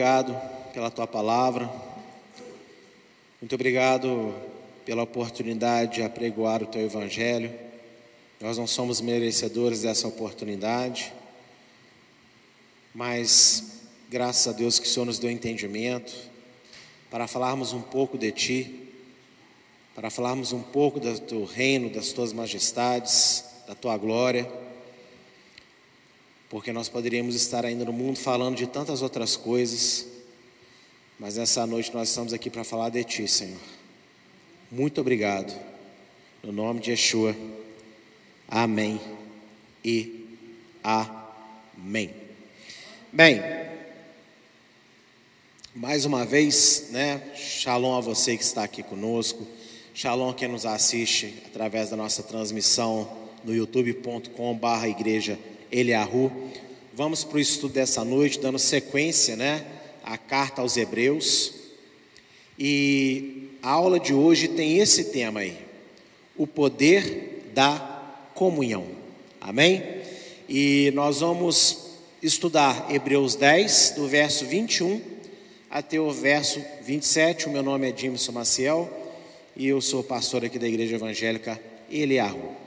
Obrigado pela tua palavra. Muito obrigado pela oportunidade de apregoar o teu evangelho. Nós não somos merecedores dessa oportunidade, mas graças a Deus que o Senhor nos deu entendimento para falarmos um pouco de ti, para falarmos um pouco do teu reino, das tuas majestades, da tua glória porque nós poderíamos estar ainda no mundo falando de tantas outras coisas, mas nessa noite nós estamos aqui para falar de Ti, Senhor. Muito obrigado. No nome de Yeshua. Amém e amém. Bem, mais uma vez, né? Shalom a você que está aqui conosco. Shalom a quem nos assiste através da nossa transmissão no youtube.com/barra igreja Eliahu. Vamos para o estudo dessa noite, dando sequência, né, à carta aos Hebreus. E a aula de hoje tem esse tema aí: o poder da comunhão. Amém? E nós vamos estudar Hebreus 10, do verso 21 até o verso 27. O meu nome é Dimson Maciel e eu sou pastor aqui da Igreja Evangélica Eliahu.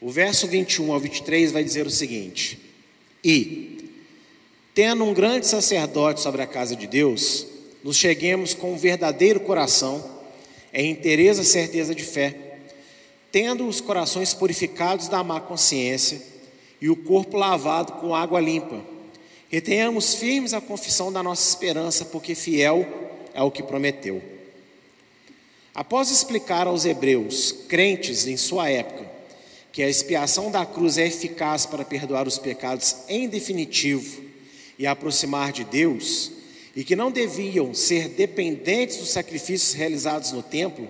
O verso 21 ao 23 vai dizer o seguinte: E, tendo um grande sacerdote sobre a casa de Deus, nos cheguemos com um verdadeiro coração, em inteireza certeza de fé, tendo os corações purificados da má consciência e o corpo lavado com água limpa. Retenhamos firmes a confissão da nossa esperança, porque fiel é o que prometeu. Após explicar aos hebreus, crentes em sua época, que a expiação da cruz é eficaz para perdoar os pecados em definitivo e aproximar de Deus, e que não deviam ser dependentes dos sacrifícios realizados no templo,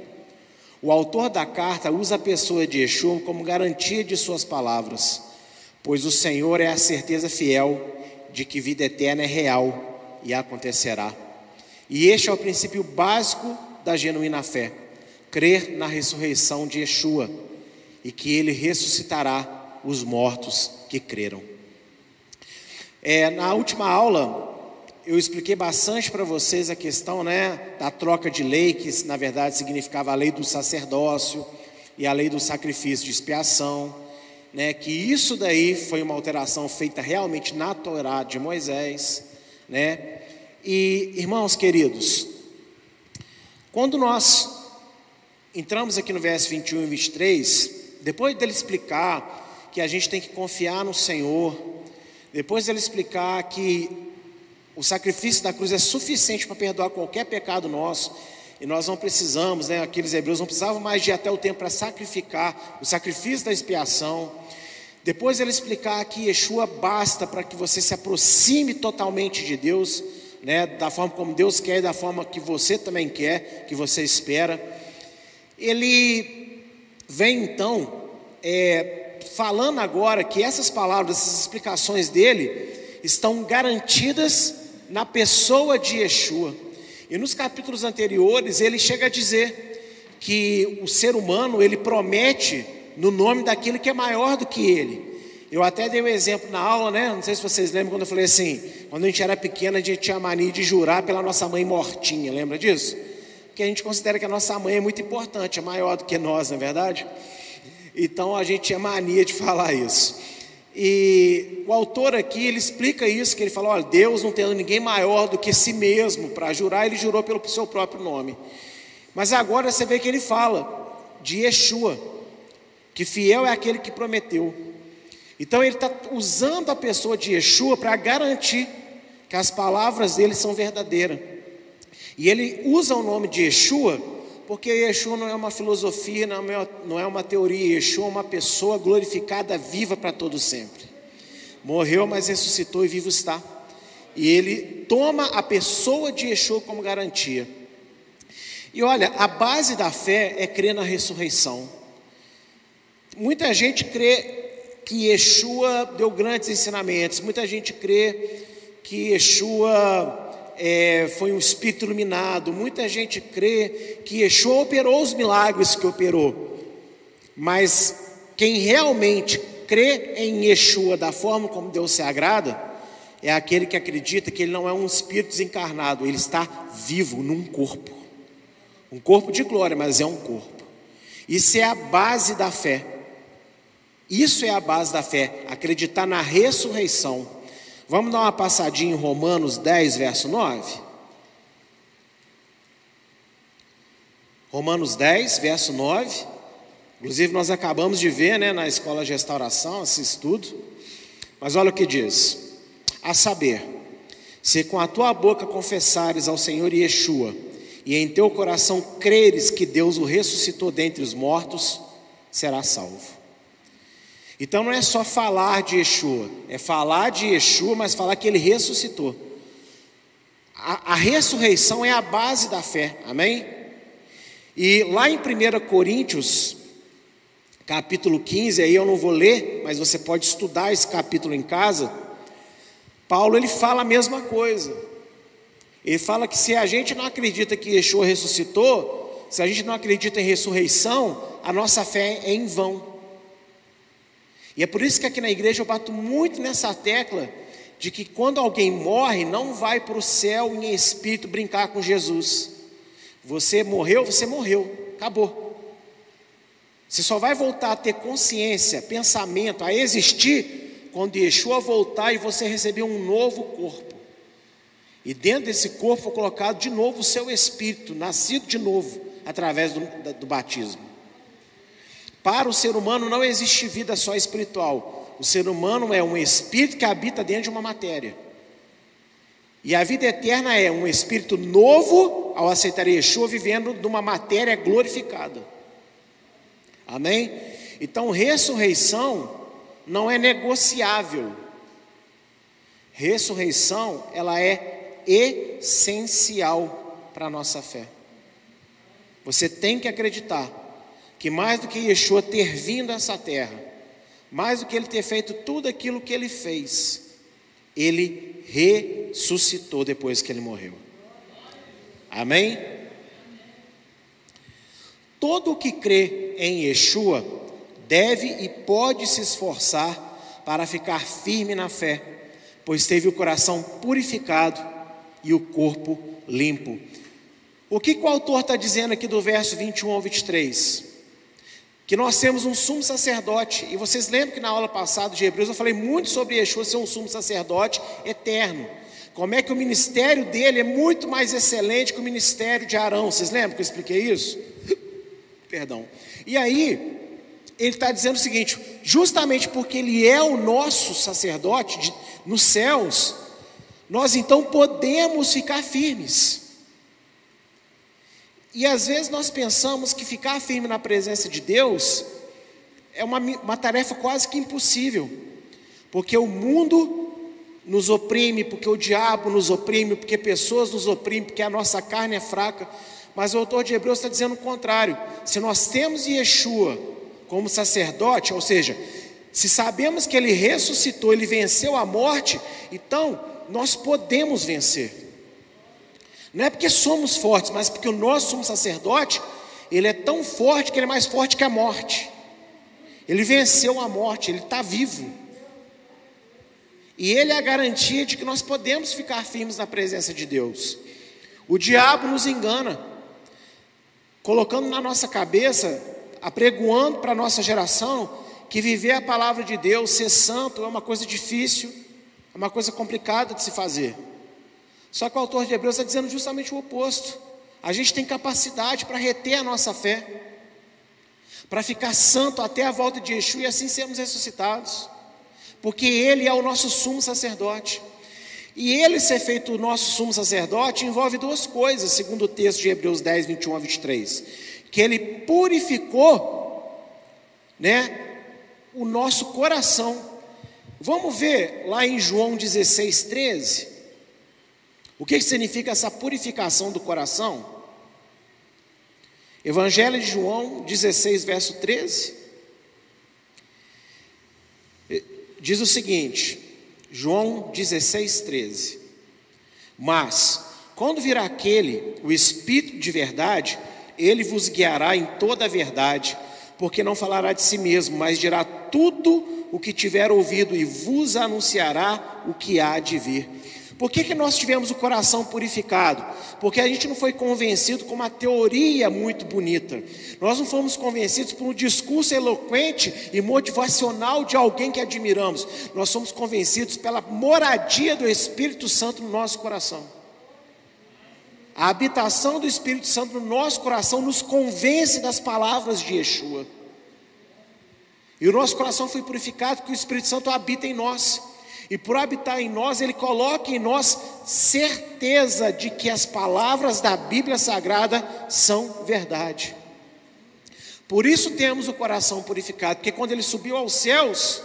o autor da carta usa a pessoa de Yeshua como garantia de suas palavras, pois o Senhor é a certeza fiel de que vida eterna é real e acontecerá. E este é o princípio básico da genuína fé: crer na ressurreição de Yeshua e que ele ressuscitará os mortos que creram. É, na última aula, eu expliquei bastante para vocês a questão né, da troca de lei, que na verdade significava a lei do sacerdócio e a lei do sacrifício de expiação, né, que isso daí foi uma alteração feita realmente na Torá de Moisés. Né, e, irmãos queridos, quando nós entramos aqui no verso 21 e 23, depois dele explicar que a gente tem que confiar no Senhor, depois dele explicar que o sacrifício da cruz é suficiente para perdoar qualquer pecado nosso, e nós não precisamos, né, aqueles hebreus não precisavam mais de ir até o tempo para sacrificar o sacrifício da expiação. Depois ele explicar que Yeshua basta para que você se aproxime totalmente de Deus, né, da forma como Deus quer e da forma que você também quer, que você espera. Ele vem então é, falando agora que essas palavras, essas explicações dele estão garantidas na pessoa de Yeshua. E nos capítulos anteriores ele chega a dizer que o ser humano ele promete no nome daquele que é maior do que ele. Eu até dei um exemplo na aula, né? Não sei se vocês lembram quando eu falei assim: quando a gente era pequena, a gente tinha mania de jurar pela nossa mãe mortinha, lembra disso? Porque a gente considera que a nossa mãe é muito importante, é maior do que nós, não é verdade? Então a gente tinha mania de falar isso. E o autor aqui, ele explica isso, que ele fala, olha, Deus não tendo ninguém maior do que si mesmo para jurar, ele jurou pelo seu próprio nome. Mas agora você vê que ele fala de Yeshua, que fiel é aquele que prometeu. Então ele está usando a pessoa de Yeshua para garantir que as palavras dele são verdadeiras. E ele usa o nome de Yeshua, porque Yeshua não é uma filosofia, não é uma teoria, Yeshua é uma pessoa glorificada, viva para todo sempre. Morreu, mas ressuscitou e vivo está. E ele toma a pessoa de Yeshua como garantia. E olha, a base da fé é crer na ressurreição. Muita gente crê que Yeshua deu grandes ensinamentos, muita gente crê que Yeshua é, foi um espírito iluminado. Muita gente crê que Yeshua operou os milagres que operou, mas quem realmente crê em Yeshua da forma como Deus se agrada é aquele que acredita que ele não é um espírito desencarnado, ele está vivo num corpo. Um corpo de glória, mas é um corpo. Isso é a base da fé. Isso é a base da fé, acreditar na ressurreição. Vamos dar uma passadinha em Romanos 10, verso 9? Romanos 10, verso 9. Inclusive, nós acabamos de ver né, na escola de restauração esse estudo. Mas olha o que diz: a saber, se com a tua boca confessares ao Senhor Yeshua, e em teu coração creres que Deus o ressuscitou dentre os mortos, será salvo. Então não é só falar de Yeshua, é falar de Yeshua, mas falar que ele ressuscitou. A, a ressurreição é a base da fé, amém? E lá em 1 Coríntios, capítulo 15, aí eu não vou ler, mas você pode estudar esse capítulo em casa. Paulo ele fala a mesma coisa. Ele fala que se a gente não acredita que Yeshua ressuscitou, se a gente não acredita em ressurreição, a nossa fé é em vão. E é por isso que aqui na igreja eu bato muito nessa tecla de que quando alguém morre, não vai para o céu em espírito brincar com Jesus. Você morreu, você morreu, acabou. Você só vai voltar a ter consciência, pensamento, a existir quando Yeshua voltar e você receber um novo corpo. E dentro desse corpo foi colocado de novo o seu espírito, nascido de novo, através do, do batismo. Para o ser humano não existe vida só espiritual. O ser humano é um espírito que habita dentro de uma matéria. E a vida eterna é um espírito novo ao aceitar Yeshua, vivendo numa matéria glorificada. Amém? Então, ressurreição não é negociável. Ressurreição, ela é essencial para a nossa fé. Você tem que acreditar que mais do que Yeshua ter vindo a essa terra, mais do que ele ter feito tudo aquilo que ele fez, ele ressuscitou depois que ele morreu. Amém? Todo o que crê em Yeshua deve e pode se esforçar para ficar firme na fé, pois teve o coração purificado e o corpo limpo. O que, que o autor está dizendo aqui do verso 21 ao 23? Que nós temos um sumo sacerdote, e vocês lembram que na aula passada de Hebreus eu falei muito sobre Yeshua ser um sumo sacerdote eterno. Como é que o ministério dele é muito mais excelente que o ministério de Arão. Vocês lembram que eu expliquei isso? Perdão. E aí, ele está dizendo o seguinte: justamente porque ele é o nosso sacerdote de, nos céus, nós então podemos ficar firmes. E às vezes nós pensamos que ficar firme na presença de Deus é uma, uma tarefa quase que impossível, porque o mundo nos oprime, porque o diabo nos oprime, porque pessoas nos oprimem, porque a nossa carne é fraca. Mas o autor de Hebreus está dizendo o contrário: se nós temos Yeshua como sacerdote, ou seja, se sabemos que ele ressuscitou, ele venceu a morte, então nós podemos vencer. Não é porque somos fortes, mas porque o nosso sumo sacerdote, ele é tão forte que ele é mais forte que a morte. Ele venceu a morte, ele está vivo. E ele é a garantia de que nós podemos ficar firmes na presença de Deus. O diabo nos engana, colocando na nossa cabeça, apregoando para a nossa geração, que viver a palavra de Deus, ser santo, é uma coisa difícil, é uma coisa complicada de se fazer. Só que o autor de Hebreus está dizendo justamente o oposto. A gente tem capacidade para reter a nossa fé, para ficar santo até a volta de Yeshua e assim sermos ressuscitados, porque Ele é o nosso sumo sacerdote. E Ele ser feito o nosso sumo sacerdote envolve duas coisas, segundo o texto de Hebreus 10, 21 a 23. Que Ele purificou, né, o nosso coração. Vamos ver lá em João 16, 13. O que significa essa purificação do coração? Evangelho de João 16, verso 13. Diz o seguinte, João 16, 13. Mas, quando virá aquele, o Espírito de verdade, ele vos guiará em toda a verdade, porque não falará de si mesmo, mas dirá tudo o que tiver ouvido e vos anunciará o que há de vir. Por que, que nós tivemos o coração purificado? Porque a gente não foi convencido com uma teoria muito bonita. Nós não fomos convencidos por um discurso eloquente e motivacional de alguém que admiramos. Nós somos convencidos pela moradia do Espírito Santo no nosso coração. A habitação do Espírito Santo no nosso coração nos convence das palavras de Yeshua. E o nosso coração foi purificado porque o Espírito Santo habita em nós. E por habitar em nós, Ele coloca em nós certeza de que as palavras da Bíblia Sagrada são verdade. Por isso temos o coração purificado, porque quando Ele subiu aos céus,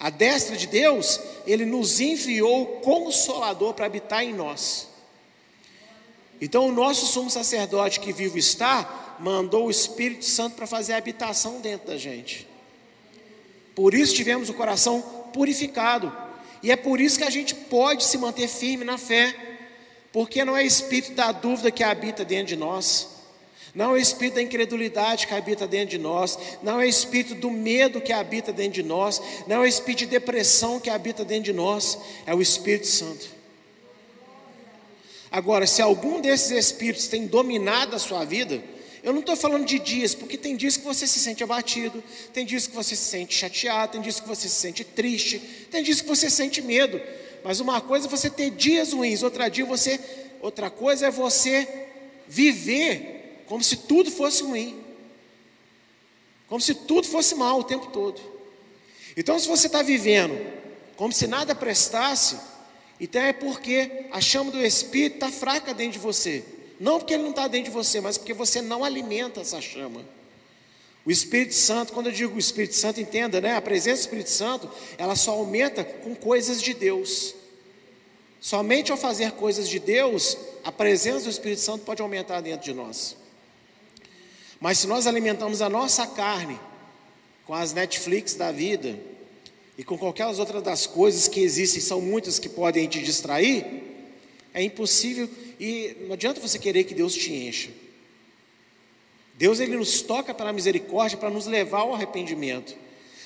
à destra de Deus, Ele nos enviou o Consolador para habitar em nós. Então, o nosso sumo sacerdote que vivo está, mandou o Espírito Santo para fazer a habitação dentro da gente. Por isso tivemos o coração purificado. E é por isso que a gente pode se manter firme na fé, porque não é espírito da dúvida que habita dentro de nós, não é espírito da incredulidade que habita dentro de nós, não é espírito do medo que habita dentro de nós, não é espírito de depressão que habita dentro de nós, é o Espírito Santo. Agora, se algum desses espíritos tem dominado a sua vida, eu não estou falando de dias, porque tem dias que você se sente abatido, tem dias que você se sente chateado, tem dias que você se sente triste, tem dias que você sente medo. Mas uma coisa é você ter dias ruins, outra dia você, outra coisa é você viver como se tudo fosse ruim, como se tudo fosse mal o tempo todo. Então, se você está vivendo como se nada prestasse, então é porque a chama do Espírito está fraca dentro de você. Não porque ele não está dentro de você, mas porque você não alimenta essa chama. O Espírito Santo, quando eu digo Espírito Santo, entenda, né? A presença do Espírito Santo, ela só aumenta com coisas de Deus. Somente ao fazer coisas de Deus, a presença do Espírito Santo pode aumentar dentro de nós. Mas se nós alimentamos a nossa carne com as Netflix da vida e com qualquer outra das coisas que existem, são muitas que podem te distrair, é impossível e não adianta você querer que Deus te encha. Deus ele nos toca pela misericórdia para nos levar ao arrependimento.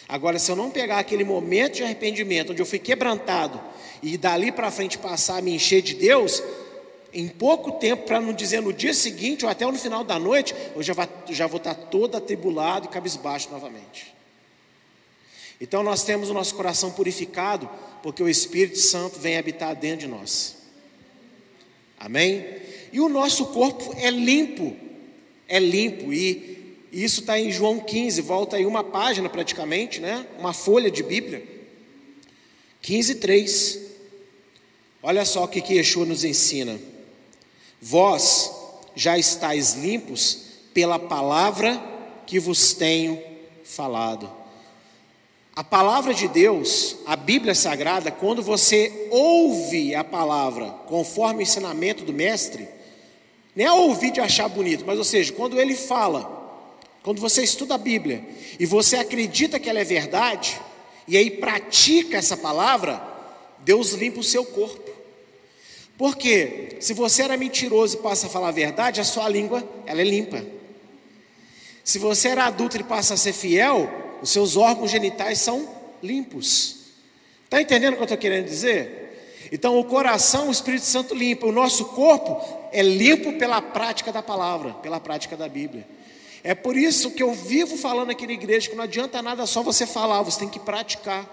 Agora, se eu não pegar aquele momento de arrependimento, onde eu fui quebrantado, e dali para frente passar a me encher de Deus, em pouco tempo, para não dizer no dia seguinte ou até no final da noite, eu já, já vou estar todo atribulado e cabisbaixo novamente. Então nós temos o nosso coração purificado, porque o Espírito Santo vem habitar dentro de nós. Amém? E o nosso corpo é limpo, é limpo, e isso está em João 15, volta aí uma página praticamente, né? Uma folha de Bíblia. 15, 3. Olha só o que, que Yeshua nos ensina. Vós já estáis limpos pela palavra que vos tenho falado. A palavra de Deus, a Bíblia Sagrada, quando você ouve a palavra conforme o ensinamento do Mestre, nem é ouvir de achar bonito, mas ou seja, quando ele fala, quando você estuda a Bíblia e você acredita que ela é verdade, e aí pratica essa palavra, Deus limpa o seu corpo. Porque se você era mentiroso e passa a falar a verdade, a sua língua ela é limpa. Se você era adulto e passa a ser fiel, os seus órgãos genitais são limpos. Está entendendo o que eu estou querendo dizer? Então, o coração, o Espírito Santo limpa, o nosso corpo é limpo pela prática da palavra, pela prática da Bíblia. É por isso que eu vivo falando aqui na igreja que não adianta nada só você falar, você tem que praticar.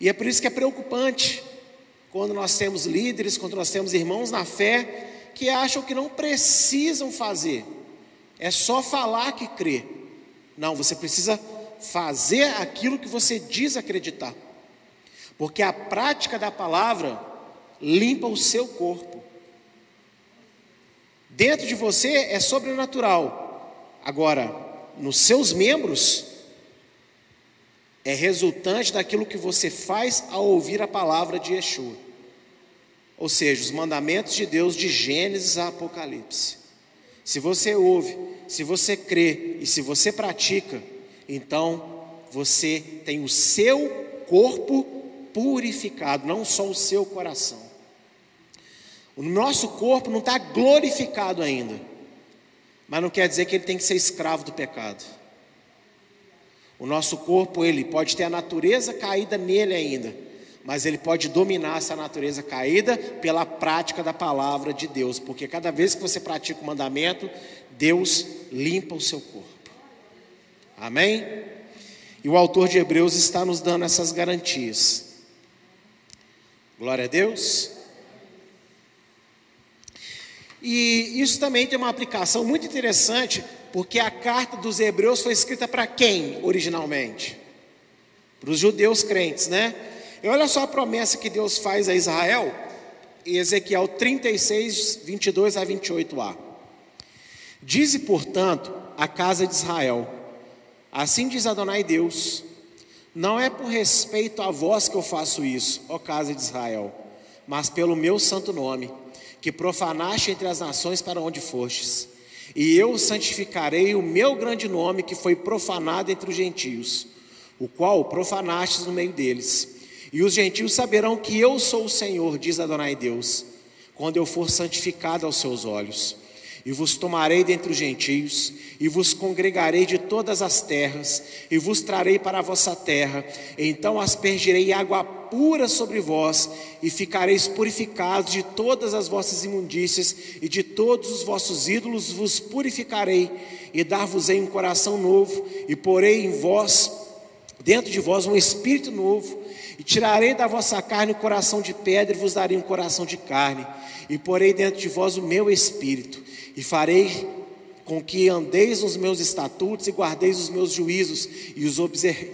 E é por isso que é preocupante quando nós temos líderes, quando nós temos irmãos na fé que acham que não precisam fazer, é só falar que crê. Não, você precisa fazer aquilo que você diz acreditar. Porque a prática da palavra limpa o seu corpo. Dentro de você é sobrenatural. Agora, nos seus membros é resultante daquilo que você faz ao ouvir a palavra de Yeshua. Ou seja, os mandamentos de Deus de Gênesis a Apocalipse. Se você ouve, se você crê e se você pratica, então você tem o seu corpo purificado, não só o seu coração. O nosso corpo não está glorificado ainda, mas não quer dizer que ele tem que ser escravo do pecado. O nosso corpo, ele pode ter a natureza caída nele ainda, mas ele pode dominar essa natureza caída pela prática da palavra de Deus, porque cada vez que você pratica o mandamento, Deus limpa o seu corpo. Amém? E o autor de Hebreus está nos dando essas garantias. Glória a Deus. E isso também tem uma aplicação muito interessante, porque a carta dos Hebreus foi escrita para quem originalmente? Para os judeus crentes, né? E olha só a promessa que Deus faz a Israel, em Ezequiel 36, 22 a 28a. Dize, portanto, a casa de Israel: Assim diz Adonai Deus: Não é por respeito a vós que eu faço isso, ó casa de Israel, mas pelo meu santo nome, que profanaste entre as nações para onde fostes. E eu santificarei o meu grande nome que foi profanado entre os gentios, o qual profanastes no meio deles. E os gentios saberão que eu sou o Senhor, diz Adonai Deus, quando eu for santificado aos seus olhos. E vos tomarei dentre os gentios, e vos congregarei de todas as terras, e vos trarei para a vossa terra. Então aspergirei água pura sobre vós, e ficareis purificados de todas as vossas imundícias, e de todos os vossos ídolos vos purificarei, e dar-vos-ei um coração novo, e porei em vós, dentro de vós, um espírito novo, tirarei da vossa carne o coração de pedra, e vos darei um coração de carne, e porei dentro de vós o meu espírito e farei com que andeis nos meus estatutos e guardeis os meus juízos e os,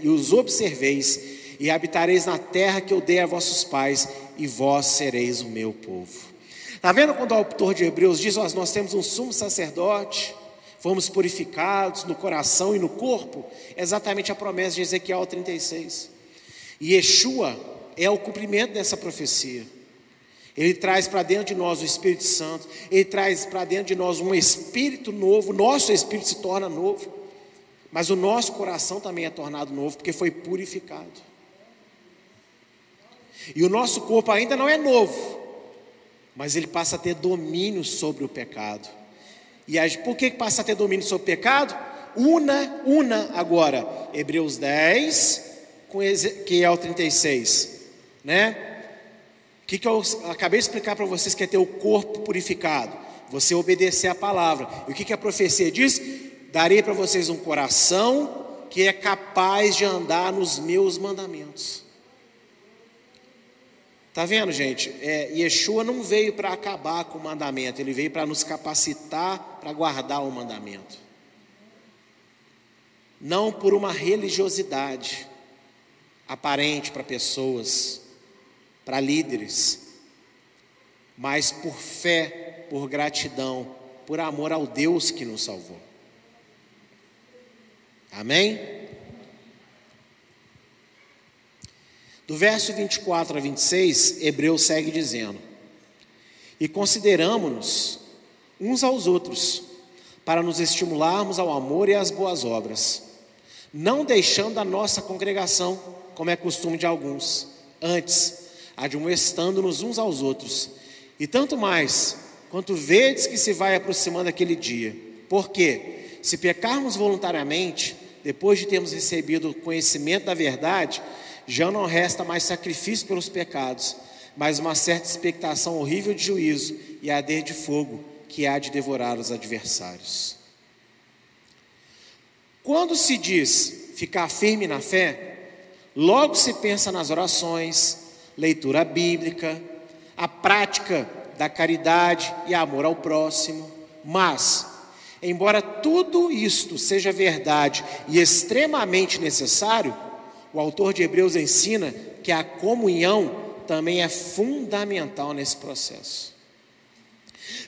e os observeis, e habitareis na terra que eu dei a vossos pais, e vós sereis o meu povo. Está vendo quando o autor de Hebreus diz: nós, nós temos um sumo sacerdote, fomos purificados no coração e no corpo? Exatamente a promessa de Ezequiel 36. E Yeshua é o cumprimento dessa profecia. Ele traz para dentro de nós o Espírito Santo, ele traz para dentro de nós um espírito novo, nosso espírito se torna novo, mas o nosso coração também é tornado novo, porque foi purificado. E o nosso corpo ainda não é novo, mas ele passa a ter domínio sobre o pecado. E por que passa a ter domínio sobre o pecado? Una, una agora, Hebreus 10, com que é o 36, né? que, que eu acabei de explicar para vocês que é ter o corpo purificado? Você obedecer a palavra. E o que, que a profecia diz? Darei para vocês um coração que é capaz de andar nos meus mandamentos. Tá vendo, gente? É, Yeshua não veio para acabar com o mandamento, ele veio para nos capacitar para guardar o mandamento. Não por uma religiosidade aparente para pessoas, para líderes, mas por fé, por gratidão, por amor ao Deus que nos salvou. Amém? Do verso 24 a 26, Hebreu segue dizendo: E consideramos-nos uns aos outros, para nos estimularmos ao amor e às boas obras, não deixando a nossa congregação, como é costume de alguns, antes, admoestando-nos uns aos outros, e tanto mais, quanto vedes que se vai aproximando aquele dia. Porque, se pecarmos voluntariamente, depois de termos recebido o conhecimento da verdade, já não resta mais sacrifício pelos pecados, mas uma certa expectação horrível de juízo e arder de fogo que há de devorar os adversários. Quando se diz ficar firme na fé, logo se pensa nas orações, leitura bíblica, a prática da caridade e amor ao próximo. Mas, embora tudo isto seja verdade e extremamente necessário, o autor de Hebreus ensina que a comunhão também é fundamental nesse processo.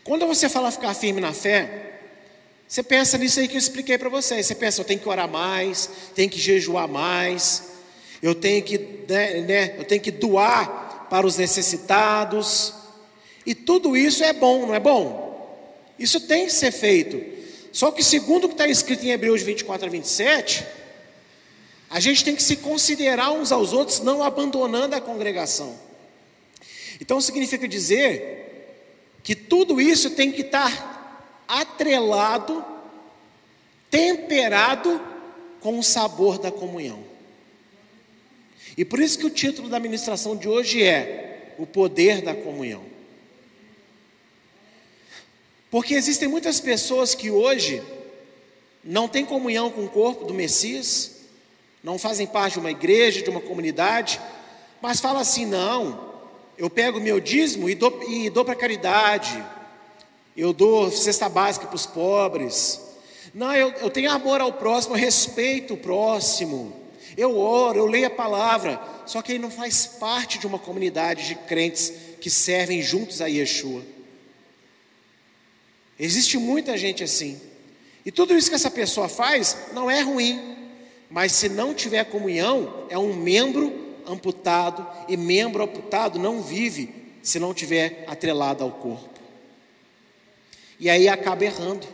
Quando você fala ficar firme na fé, você pensa nisso aí que eu expliquei para vocês. Você pensa, eu tenho que orar mais, tenho que jejuar mais, eu tenho que, né, né, eu tenho que doar para os necessitados. E tudo isso é bom, não é bom? Isso tem que ser feito. Só que, segundo o que está escrito em Hebreus 24 a 27, a gente tem que se considerar uns aos outros, não abandonando a congregação. Então, significa dizer que tudo isso tem que estar atrelado, temperado com o sabor da comunhão. E por isso que o título da ministração de hoje é O Poder da Comunhão. Porque existem muitas pessoas que hoje não têm comunhão com o corpo do Messias, não fazem parte de uma igreja, de uma comunidade, mas falam assim: não, eu pego meu dízimo e dou, e dou para caridade, eu dou cesta básica para os pobres. Não, eu, eu tenho amor ao próximo, eu respeito o próximo. Eu oro, eu leio a palavra, só que ele não faz parte de uma comunidade de crentes que servem juntos a Yeshua. Existe muita gente assim. E tudo isso que essa pessoa faz não é ruim, mas se não tiver comunhão, é um membro amputado, e membro amputado não vive se não tiver atrelado ao corpo. E aí acaba errando,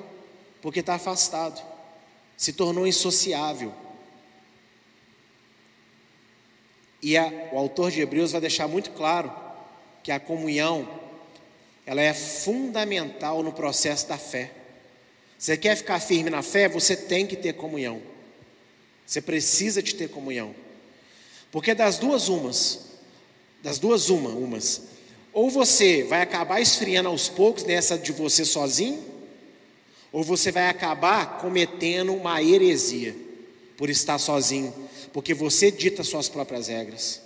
porque está afastado, se tornou insociável. E a, o autor de Hebreus vai deixar muito claro que a comunhão ela é fundamental no processo da fé. Você quer ficar firme na fé, você tem que ter comunhão. Você precisa de ter comunhão. Porque das duas umas, das duas uma, umas, ou você vai acabar esfriando aos poucos nessa de você sozinho, ou você vai acabar cometendo uma heresia por estar sozinho, porque você dita suas próprias regras.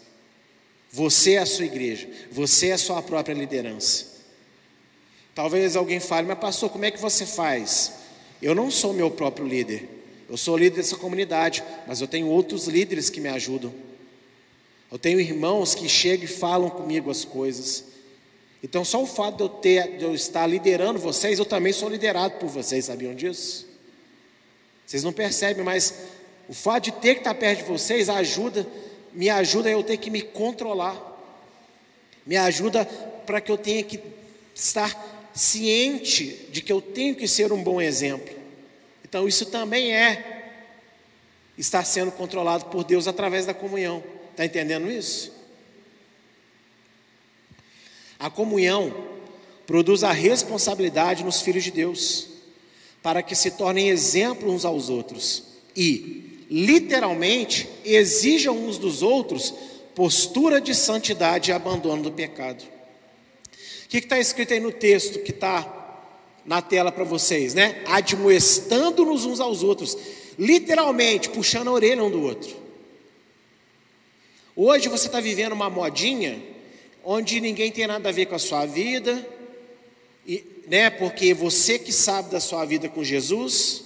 Você é a sua igreja, você é a sua própria liderança. Talvez alguém fale, mas pastor, como é que você faz? Eu não sou meu próprio líder, eu sou líder dessa comunidade, mas eu tenho outros líderes que me ajudam. Eu tenho irmãos que chegam e falam comigo as coisas. Então, só o fato de eu, ter, de eu estar liderando vocês, eu também sou liderado por vocês, sabiam disso? Vocês não percebem, mas o fato de ter que estar perto de vocês ajuda, me ajuda eu ter que me controlar. Me ajuda para que eu tenha que estar ciente de que eu tenho que ser um bom exemplo. Então, isso também é estar sendo controlado por Deus através da comunhão. Está entendendo isso? A comunhão produz a responsabilidade nos filhos de Deus, para que se tornem exemplo uns aos outros e literalmente exijam uns dos outros postura de santidade e abandono do pecado. O que está escrito aí no texto que está na tela para vocês, né? Admoestando-nos uns aos outros, literalmente puxando a orelha um do outro. Hoje você está vivendo uma modinha onde ninguém tem nada a ver com a sua vida, e, né? Porque você que sabe da sua vida com Jesus,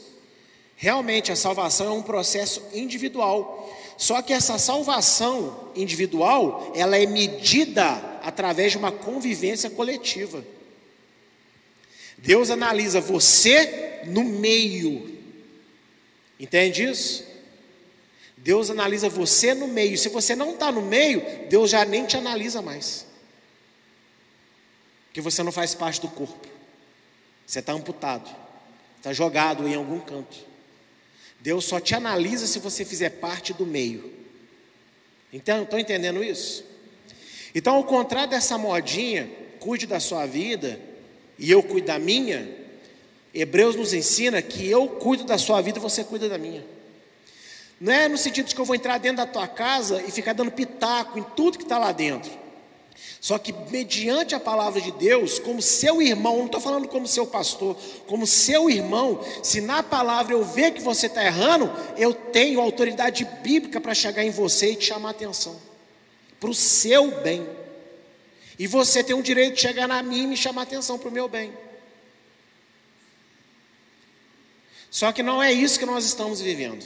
Realmente a salvação é um processo individual. Só que essa salvação individual, ela é medida através de uma convivência coletiva. Deus analisa você no meio. Entende isso? Deus analisa você no meio. Se você não está no meio, Deus já nem te analisa mais. Porque você não faz parte do corpo. Você está amputado. Está jogado em algum canto. Deus só te analisa se você fizer parte do meio. Então, estão entendendo isso? Então, ao contrário dessa modinha, cuide da sua vida e eu cuido da minha, Hebreus nos ensina que eu cuido da sua vida e você cuida da minha. Não é no sentido de que eu vou entrar dentro da tua casa e ficar dando pitaco em tudo que está lá dentro. Só que, mediante a palavra de Deus, como seu irmão, não estou falando como seu pastor, como seu irmão, se na palavra eu ver que você está errando, eu tenho autoridade bíblica para chegar em você e te chamar a atenção, para o seu bem. E você tem o direito de chegar na mim e me chamar a atenção para o meu bem. Só que não é isso que nós estamos vivendo.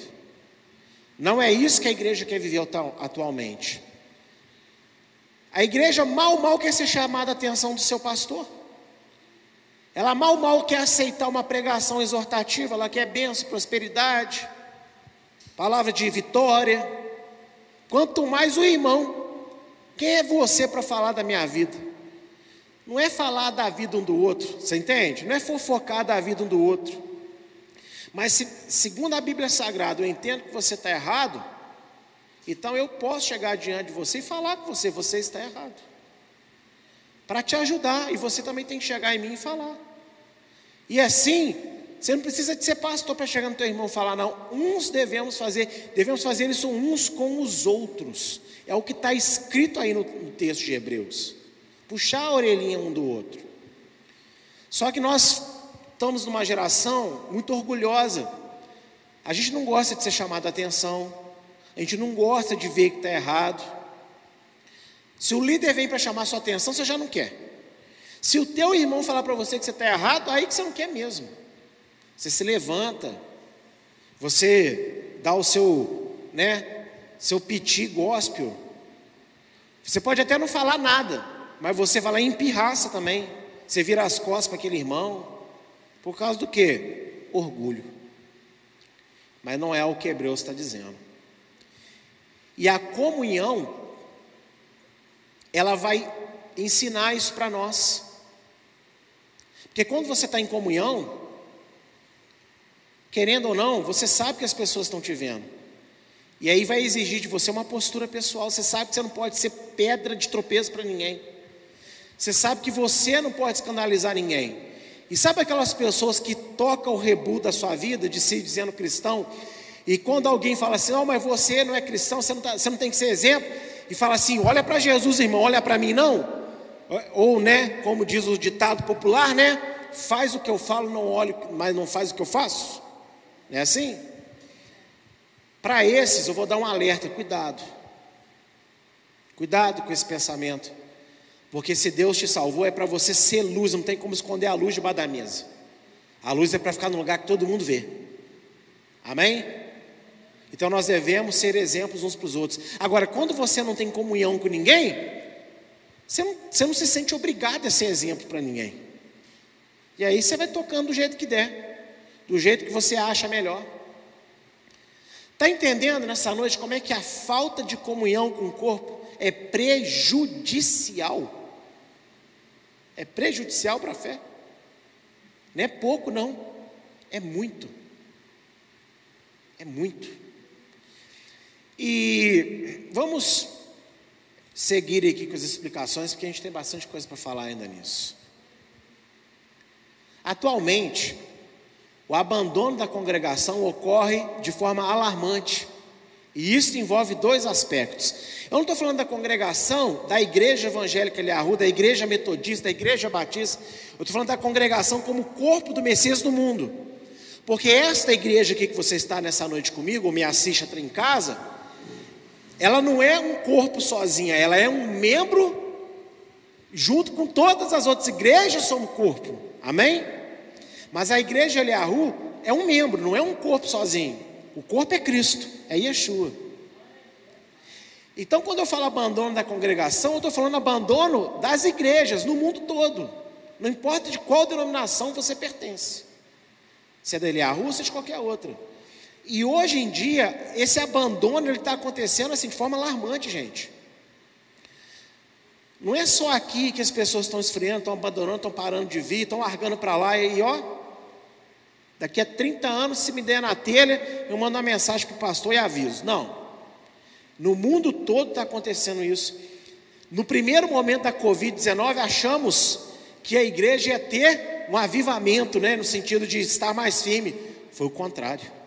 Não é isso que a igreja quer viver atualmente. A igreja mal, mal quer ser chamada a atenção do seu pastor. Ela mal, mal quer aceitar uma pregação exortativa, ela quer bênção, prosperidade, palavra de vitória. Quanto mais o irmão, quem é você para falar da minha vida? Não é falar da vida um do outro, você entende? Não é fofocar da vida um do outro. Mas se, segundo a Bíblia Sagrada, eu entendo que você está errado, então eu posso chegar diante de você e falar com você: você está errado. Para te ajudar, e você também tem que chegar em mim e falar. E assim, Você não precisa de ser pastor para chegar no teu irmão e falar, não. Uns devemos fazer, devemos fazer isso uns com os outros. É o que está escrito aí no, no texto de Hebreus. Puxar a orelhinha um do outro. Só que nós estamos numa geração muito orgulhosa. A gente não gosta de ser chamado a atenção. A gente não gosta de ver que está errado. Se o líder vem para chamar sua atenção, você já não quer. Se o teu irmão falar para você que você está errado, aí que você não quer mesmo. Você se levanta, você dá o seu, né, seu piti gospel. Você pode até não falar nada, mas você vai lá e empirraça também. Você vira as costas para aquele irmão. Por causa do que? Orgulho. Mas não é o que Hebreus está dizendo. E a comunhão, ela vai ensinar isso para nós. Porque quando você está em comunhão, querendo ou não, você sabe que as pessoas estão te vendo. E aí vai exigir de você uma postura pessoal. Você sabe que você não pode ser pedra de tropeço para ninguém. Você sabe que você não pode escandalizar ninguém. E sabe aquelas pessoas que tocam o rebu da sua vida, de se dizendo cristão, e quando alguém fala assim, não, mas você não é cristão, você não, tá, você não tem que ser exemplo, e fala assim, olha para Jesus, irmão, olha para mim, não. Ou, né, como diz o ditado popular, né? Faz o que eu falo, não olhe, mas não faz o que eu faço. Não é assim? Para esses eu vou dar um alerta, cuidado. Cuidado com esse pensamento. Porque se Deus te salvou é para você ser luz, não tem como esconder a luz debaixo da mesa. A luz é para ficar no lugar que todo mundo vê. Amém? Então nós devemos ser exemplos uns para os outros. Agora, quando você não tem comunhão com ninguém, você não, você não se sente obrigado a ser exemplo para ninguém. E aí você vai tocando do jeito que der, do jeito que você acha melhor. Está entendendo nessa noite como é que a falta de comunhão com o corpo é prejudicial? É prejudicial para a fé. Não é pouco, não. É muito. É muito. E vamos seguir aqui com as explicações, porque a gente tem bastante coisa para falar ainda nisso. Atualmente, o abandono da congregação ocorre de forma alarmante. E isso envolve dois aspectos. Eu não estou falando da congregação da igreja evangélica Eliahu, da igreja metodista, da igreja batista. Eu estou falando da congregação como corpo do Messias no mundo. Porque esta igreja aqui que você está nessa noite comigo, ou me assiste em casa, ela não é um corpo sozinha, ela é um membro, junto com todas as outras igrejas, somos corpo, amém? Mas a igreja Eliahu é um membro, não é um corpo sozinho. O corpo é Cristo, é Yeshua. Então, quando eu falo abandono da congregação, eu estou falando abandono das igrejas no mundo todo. Não importa de qual denominação você pertence. Se é da Eliahu, se é de qualquer outra. E hoje em dia, esse abandono está acontecendo assim de forma alarmante, gente. Não é só aqui que as pessoas estão esfriando, estão abandonando, estão parando de vir, estão largando para lá e ó, daqui a 30 anos, se me der na telha, eu mando uma mensagem para o pastor e aviso. Não. No mundo todo está acontecendo isso. No primeiro momento da Covid-19, achamos que a igreja ia ter um avivamento, né, no sentido de estar mais firme. Foi o contrário.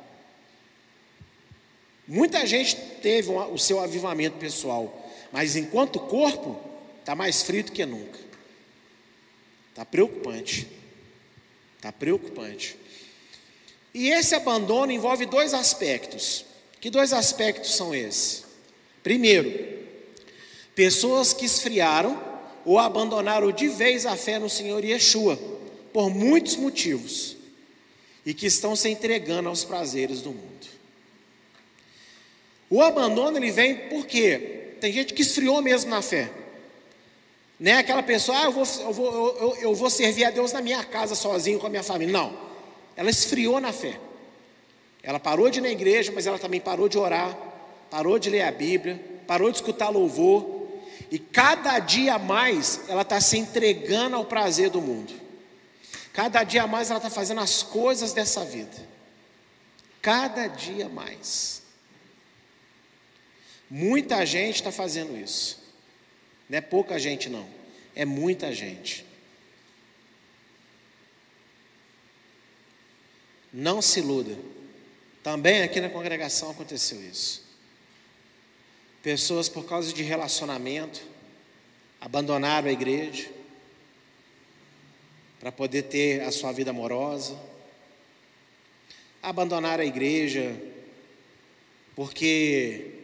Muita gente teve o seu avivamento pessoal, mas enquanto corpo, está mais frio do que nunca. Está preocupante. Está preocupante. E esse abandono envolve dois aspectos. Que dois aspectos são esses? Primeiro, pessoas que esfriaram ou abandonaram de vez a fé no Senhor Yeshua, por muitos motivos, e que estão se entregando aos prazeres do mundo. O abandono ele vem porque tem gente que esfriou mesmo na fé. Né? Aquela pessoa, ah, eu vou, eu, vou, eu, eu vou servir a Deus na minha casa sozinho com a minha família. Não, ela esfriou na fé. Ela parou de ir na igreja, mas ela também parou de orar, parou de ler a Bíblia, parou de escutar louvor. E cada dia mais ela está se entregando ao prazer do mundo. Cada dia mais ela está fazendo as coisas dessa vida. Cada dia mais. Muita gente está fazendo isso. Não é pouca gente, não. É muita gente. Não se iluda. Também aqui na congregação aconteceu isso. Pessoas, por causa de relacionamento, abandonaram a igreja para poder ter a sua vida amorosa, abandonaram a igreja porque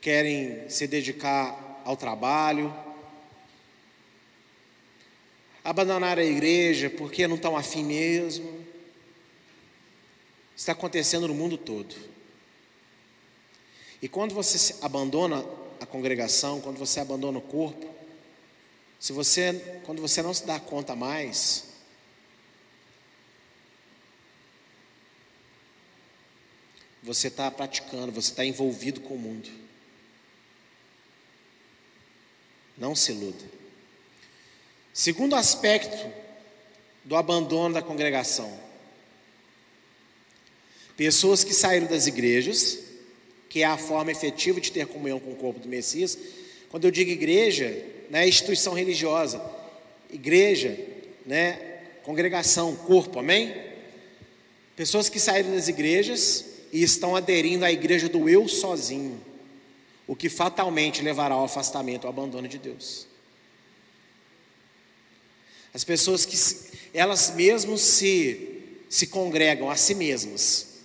querem se dedicar ao trabalho, abandonaram a igreja porque não estão afim mesmo. Está acontecendo no mundo todo. E quando você abandona a congregação, quando você abandona o corpo, se você, quando você não se dá conta mais, você está praticando, você está envolvido com o mundo. Não se iluda. Segundo aspecto do abandono da congregação: pessoas que saíram das igrejas, que é a forma efetiva de ter comunhão com o corpo do Messias. Quando eu digo igreja, não é instituição religiosa, igreja, né, congregação, corpo, amém? Pessoas que saíram das igrejas e estão aderindo à igreja do eu sozinho, o que fatalmente levará ao afastamento, ao abandono de Deus. As pessoas que elas mesmas se se congregam a si mesmas.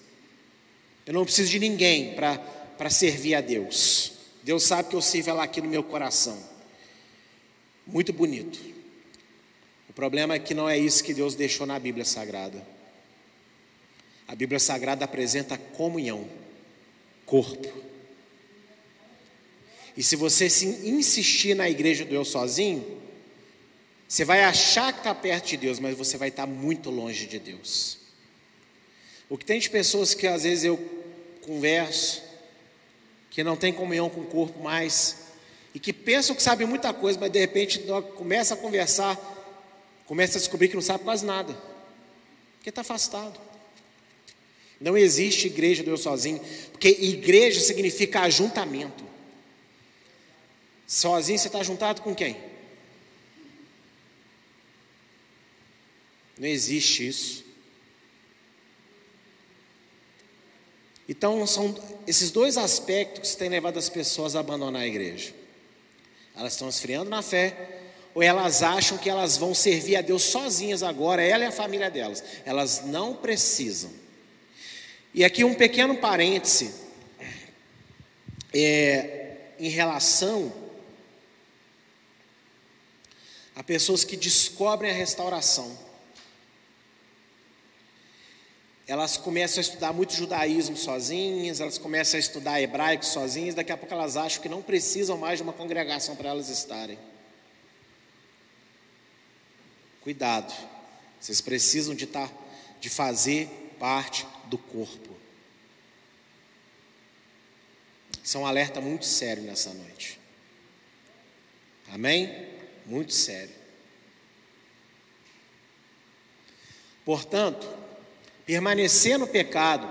Eu não preciso de ninguém para servir a Deus. Deus sabe que eu sirvo ela aqui no meu coração. Muito bonito. O problema é que não é isso que Deus deixou na Bíblia Sagrada. A Bíblia Sagrada apresenta comunhão, corpo. E se você se insistir na igreja do eu sozinho, você vai achar que está perto de Deus, mas você vai estar muito longe de Deus. O que tem de pessoas que às vezes eu converso, que não tem comunhão com o corpo mais, e que pensam que sabem muita coisa, mas de repente começa a conversar, começa a descobrir que não sabe quase nada, porque está afastado. Não existe igreja do eu sozinho, porque igreja significa ajuntamento. Sozinho você está juntado com quem? Não existe isso. Então, são esses dois aspectos que têm levado as pessoas a abandonar a igreja. Elas estão esfriando na fé, ou elas acham que elas vão servir a Deus sozinhas agora, ela e a família delas. Elas não precisam. E aqui um pequeno parêntese é, em relação a pessoas que descobrem a restauração. Elas começam a estudar muito judaísmo sozinhas, elas começam a estudar hebraico sozinhas, daqui a pouco elas acham que não precisam mais de uma congregação para elas estarem. Cuidado, vocês precisam de, estar, de fazer parte do corpo. Isso é um alerta muito sério nessa noite. Amém? Muito sério. Portanto, permanecer no pecado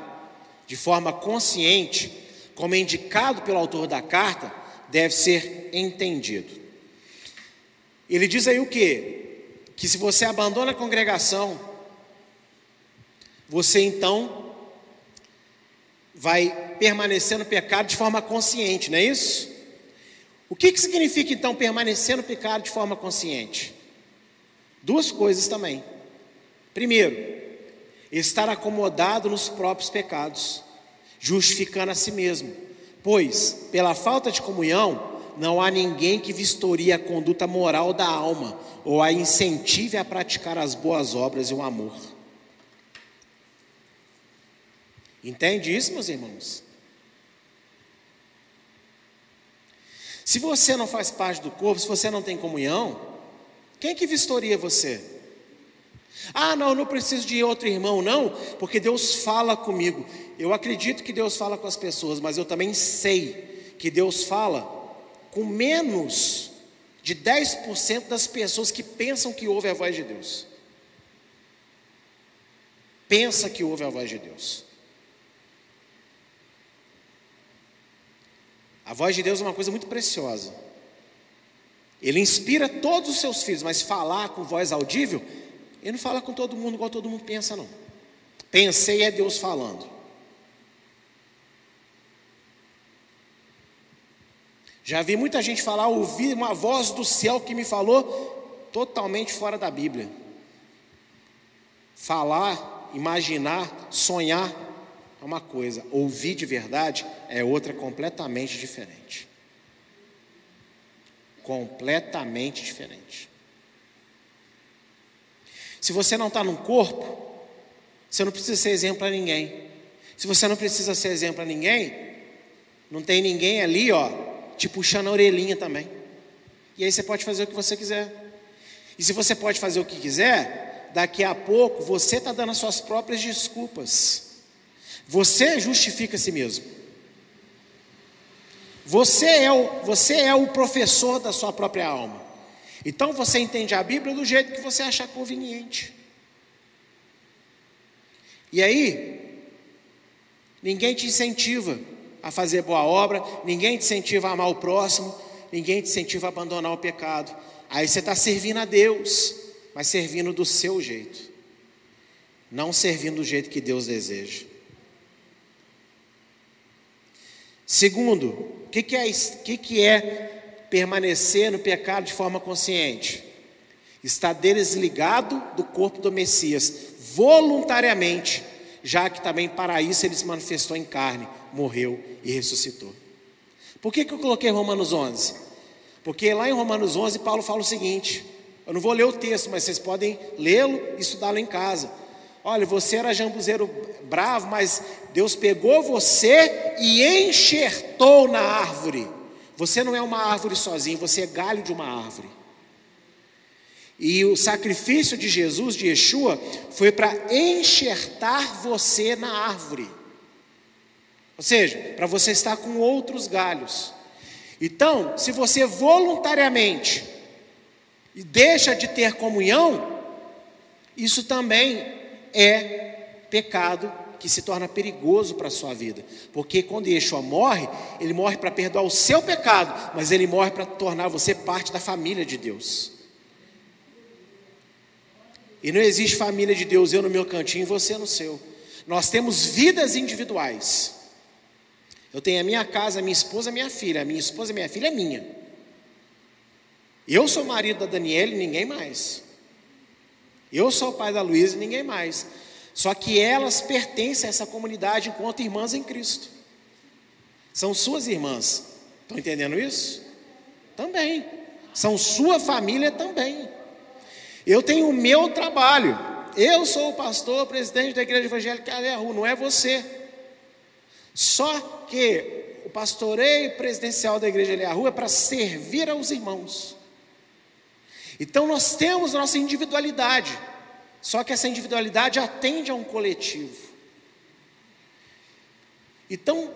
de forma consciente, como é indicado pelo autor da carta, deve ser entendido. Ele diz aí o que? Que se você abandona a congregação, você então vai permanecer no pecado de forma consciente, não é isso? O que, que significa então permanecer no pecado de forma consciente? Duas coisas também. Primeiro, estar acomodado nos próprios pecados, justificando a si mesmo, pois, pela falta de comunhão, não há ninguém que vistorie a conduta moral da alma ou a incentive a praticar as boas obras e o amor. Entende isso, meus irmãos? Se você não faz parte do corpo, se você não tem comunhão, quem que vistoria você? Ah, não, eu não preciso de outro irmão, não, porque Deus fala comigo. Eu acredito que Deus fala com as pessoas, mas eu também sei que Deus fala com menos de 10% das pessoas que pensam que ouve a voz de Deus. Pensa que ouve a voz de Deus. A voz de Deus é uma coisa muito preciosa. Ele inspira todos os seus filhos, mas falar com voz audível, ele não fala com todo mundo igual todo mundo pensa, não. Pensei é Deus falando. Já vi muita gente falar, ouvi uma voz do céu que me falou totalmente fora da Bíblia. Falar, imaginar, sonhar é uma coisa, ouvir de verdade é outra completamente diferente. Completamente diferente. Se você não está no corpo, você não precisa ser exemplo para ninguém. Se você não precisa ser exemplo para ninguém, não tem ninguém ali, ó, te puxando a orelhinha também. E aí você pode fazer o que você quiser. E se você pode fazer o que quiser, daqui a pouco você está dando as suas próprias desculpas. Você justifica a si mesmo. Você é, o, você é o professor da sua própria alma. Então você entende a Bíblia do jeito que você achar conveniente. E aí, ninguém te incentiva a fazer boa obra, ninguém te incentiva a amar o próximo, ninguém te incentiva a abandonar o pecado. Aí você está servindo a Deus, mas servindo do seu jeito, não servindo do jeito que Deus deseja. Segundo, o que, que, é, que, que é permanecer no pecado de forma consciente? Está desligado do corpo do Messias, voluntariamente, já que também para isso ele se manifestou em carne, morreu e ressuscitou. Por que, que eu coloquei Romanos 11? Porque lá em Romanos 11, Paulo fala o seguinte: eu não vou ler o texto, mas vocês podem lê-lo e estudá-lo em casa. Olha, você era jambuzeiro bravo, mas Deus pegou você e enxertou na árvore. Você não é uma árvore sozinho, você é galho de uma árvore. E o sacrifício de Jesus, de Yeshua, foi para enxertar você na árvore. Ou seja, para você estar com outros galhos. Então, se você voluntariamente deixa de ter comunhão, isso também é pecado que se torna perigoso para a sua vida. Porque quando Yeshua morre, ele morre para perdoar o seu pecado, mas ele morre para tornar você parte da família de Deus. E não existe família de Deus, eu no meu cantinho e você no seu. Nós temos vidas individuais. Eu tenho a minha casa, a minha esposa, a minha filha. A minha esposa, a minha filha é minha. Eu sou marido da Daniela e ninguém mais. Eu sou o pai da Luísa e ninguém mais. Só que elas pertencem a essa comunidade enquanto irmãs em Cristo. São suas irmãs. Estão entendendo isso? Também. São sua família também. Eu tenho o meu trabalho. Eu sou o pastor, presidente da igreja evangélica Aleahu, não é você. Só que o pastoreio presidencial da igreja Aleahu é para servir aos irmãos. Então nós temos nossa individualidade, só que essa individualidade atende a um coletivo. Então,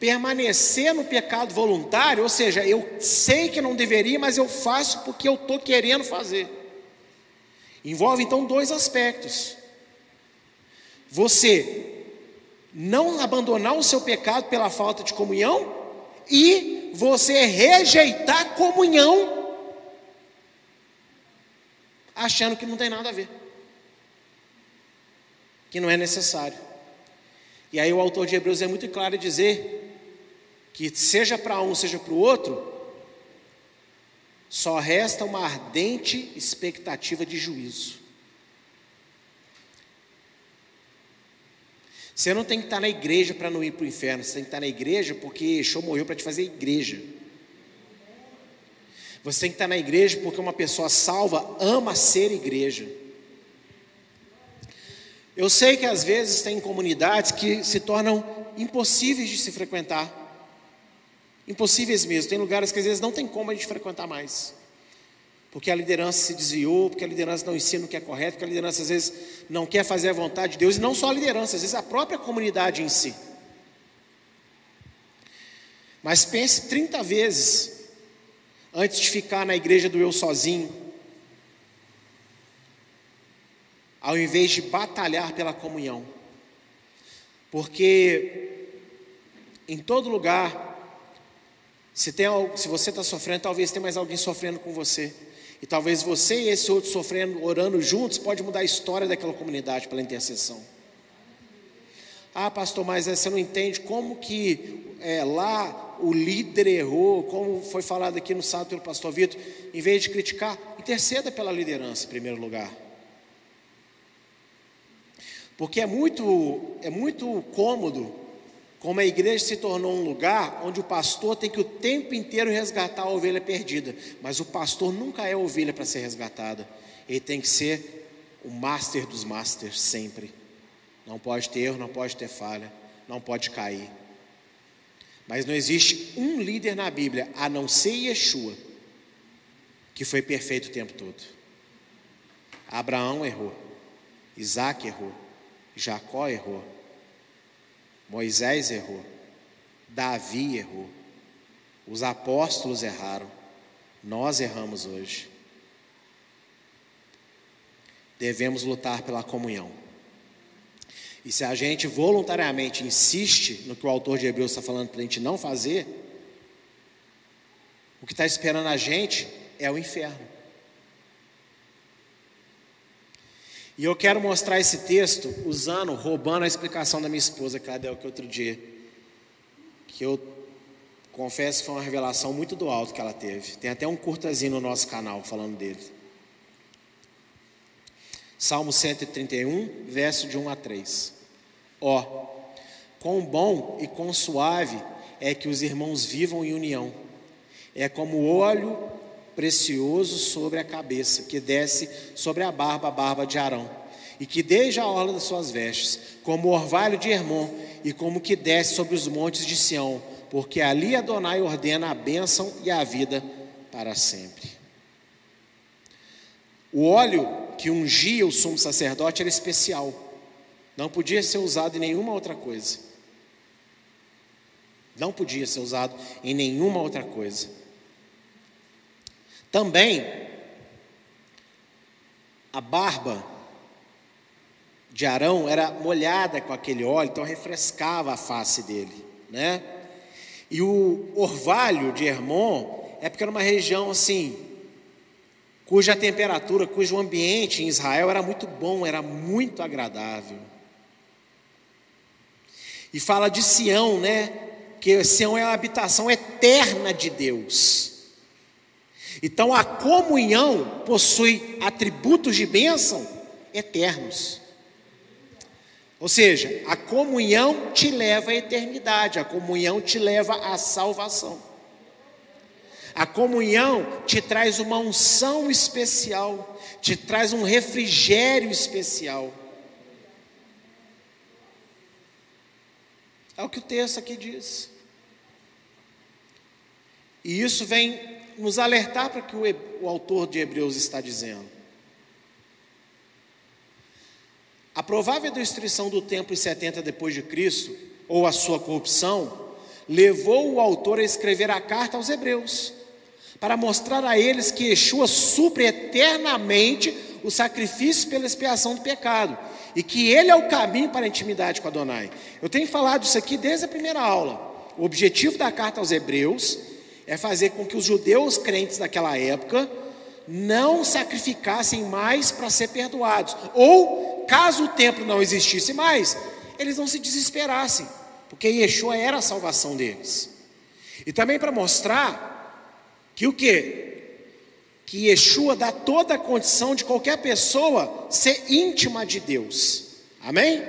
permanecer no pecado voluntário, ou seja, eu sei que não deveria, mas eu faço porque eu estou querendo fazer. Envolve então dois aspectos. Você não abandonar o seu pecado pela falta de comunhão e você rejeitar comunhão achando que não tem nada a ver, que não é necessário. E aí o autor de Hebreus é muito claro em dizer que seja para um, seja para o outro, só resta uma ardente expectativa de juízo. Você não tem que estar na igreja para não ir para o inferno, você tem que estar na igreja porque Yeshua morreu para te fazer igreja. Você tem que estar na igreja porque uma pessoa salva ama ser igreja. Eu sei que às vezes tem comunidades que se tornam impossíveis de se frequentar. Impossíveis mesmo. Tem lugares que às vezes não tem como a gente frequentar mais. Porque a liderança se desviou, porque a liderança não ensina o que é correto, porque a liderança às vezes não quer fazer a vontade de Deus, e não só a liderança, às vezes a própria comunidade em si. Mas pense 30 vezes antes de ficar na igreja do eu sozinho, ao invés de batalhar pela comunhão. Porque em todo lugar, se, tem, se você está sofrendo, talvez tenha mais alguém sofrendo com você. E talvez você e esse outro sofrendo, orando juntos, pode mudar a história daquela comunidade pela intercessão. Ah, pastor, mas você não entende como que é, lá o líder errou, como foi falado aqui no sábado pelo pastor Vitor, em vez de criticar, interceda pela liderança em primeiro lugar. Porque é muito, é muito cômodo como a igreja se tornou um lugar onde o pastor tem que o tempo inteiro resgatar a ovelha perdida, mas o pastor nunca é ovelha para ser resgatada, ele tem que ser o master dos masters sempre. Não pode ter erro, não pode ter falha, não pode cair. Mas não existe um líder na Bíblia, a não ser Yeshua, que foi perfeito o tempo todo. Abraão errou, Isaac errou, Jacó errou, Moisés errou, Davi errou, os apóstolos erraram, nós erramos hoje. Devemos lutar pela comunhão. E se a gente voluntariamente insiste no que o autor de Hebreus está falando para a gente não fazer, o que está esperando a gente é o inferno. E eu quero mostrar esse texto usando, roubando a explicação da minha esposa, Cadel, que outro dia, que eu confesso que foi uma revelação muito do alto que ela teve. Tem até um curtazinho no nosso canal falando dele. Salmo 131, verso de 1 a 3. Ó, quão bom e quão suave é que os irmãos vivam em união. É como óleo precioso sobre a cabeça, que desce sobre a barba, a barba de Arão, e que desde a orla das suas vestes, como o orvalho de Hermon, e como que desce sobre os montes de Sião, porque ali Adonai ordena a bênção e a vida para sempre. O óleo que ungia o sumo sacerdote era especial, não podia ser usado em nenhuma outra coisa. Não podia ser usado em nenhuma outra coisa. Também, a barba de Arão era molhada com aquele óleo, então refrescava a face dele, né? E o orvalho de Hermon é porque era uma região assim, cuja temperatura, cujo ambiente em Israel era muito bom, era muito agradável. E fala de Sião, né? Que Sião é a habitação eterna de Deus. Então a comunhão possui atributos de bênção eternos. Ou seja, a comunhão te leva à eternidade, a comunhão te leva à salvação. A comunhão te traz uma unção especial, te traz um refrigério especial. É o que o texto aqui diz. E isso vem nos alertar para o que o, autor de Hebreus está dizendo. A provável destruição do templo em 70 depois de Cristo, ou a sua corrupção, levou o autor a escrever a carta aos Hebreus, para mostrar a eles que Yeshua supre eternamente o sacrifício pela expiação do pecado, e que ele é o caminho para a intimidade com Adonai. Eu tenho falado isso aqui desde a primeira aula. O objetivo da carta aos Hebreus é fazer com que os judeus crentes daquela época não sacrificassem mais para ser perdoados, ou caso o templo não existisse mais, eles não se desesperassem, porque Yeshua era a salvação deles. E também para mostrar que o que? Que Yeshua dá toda a condição de qualquer pessoa ser íntima de Deus. Amém?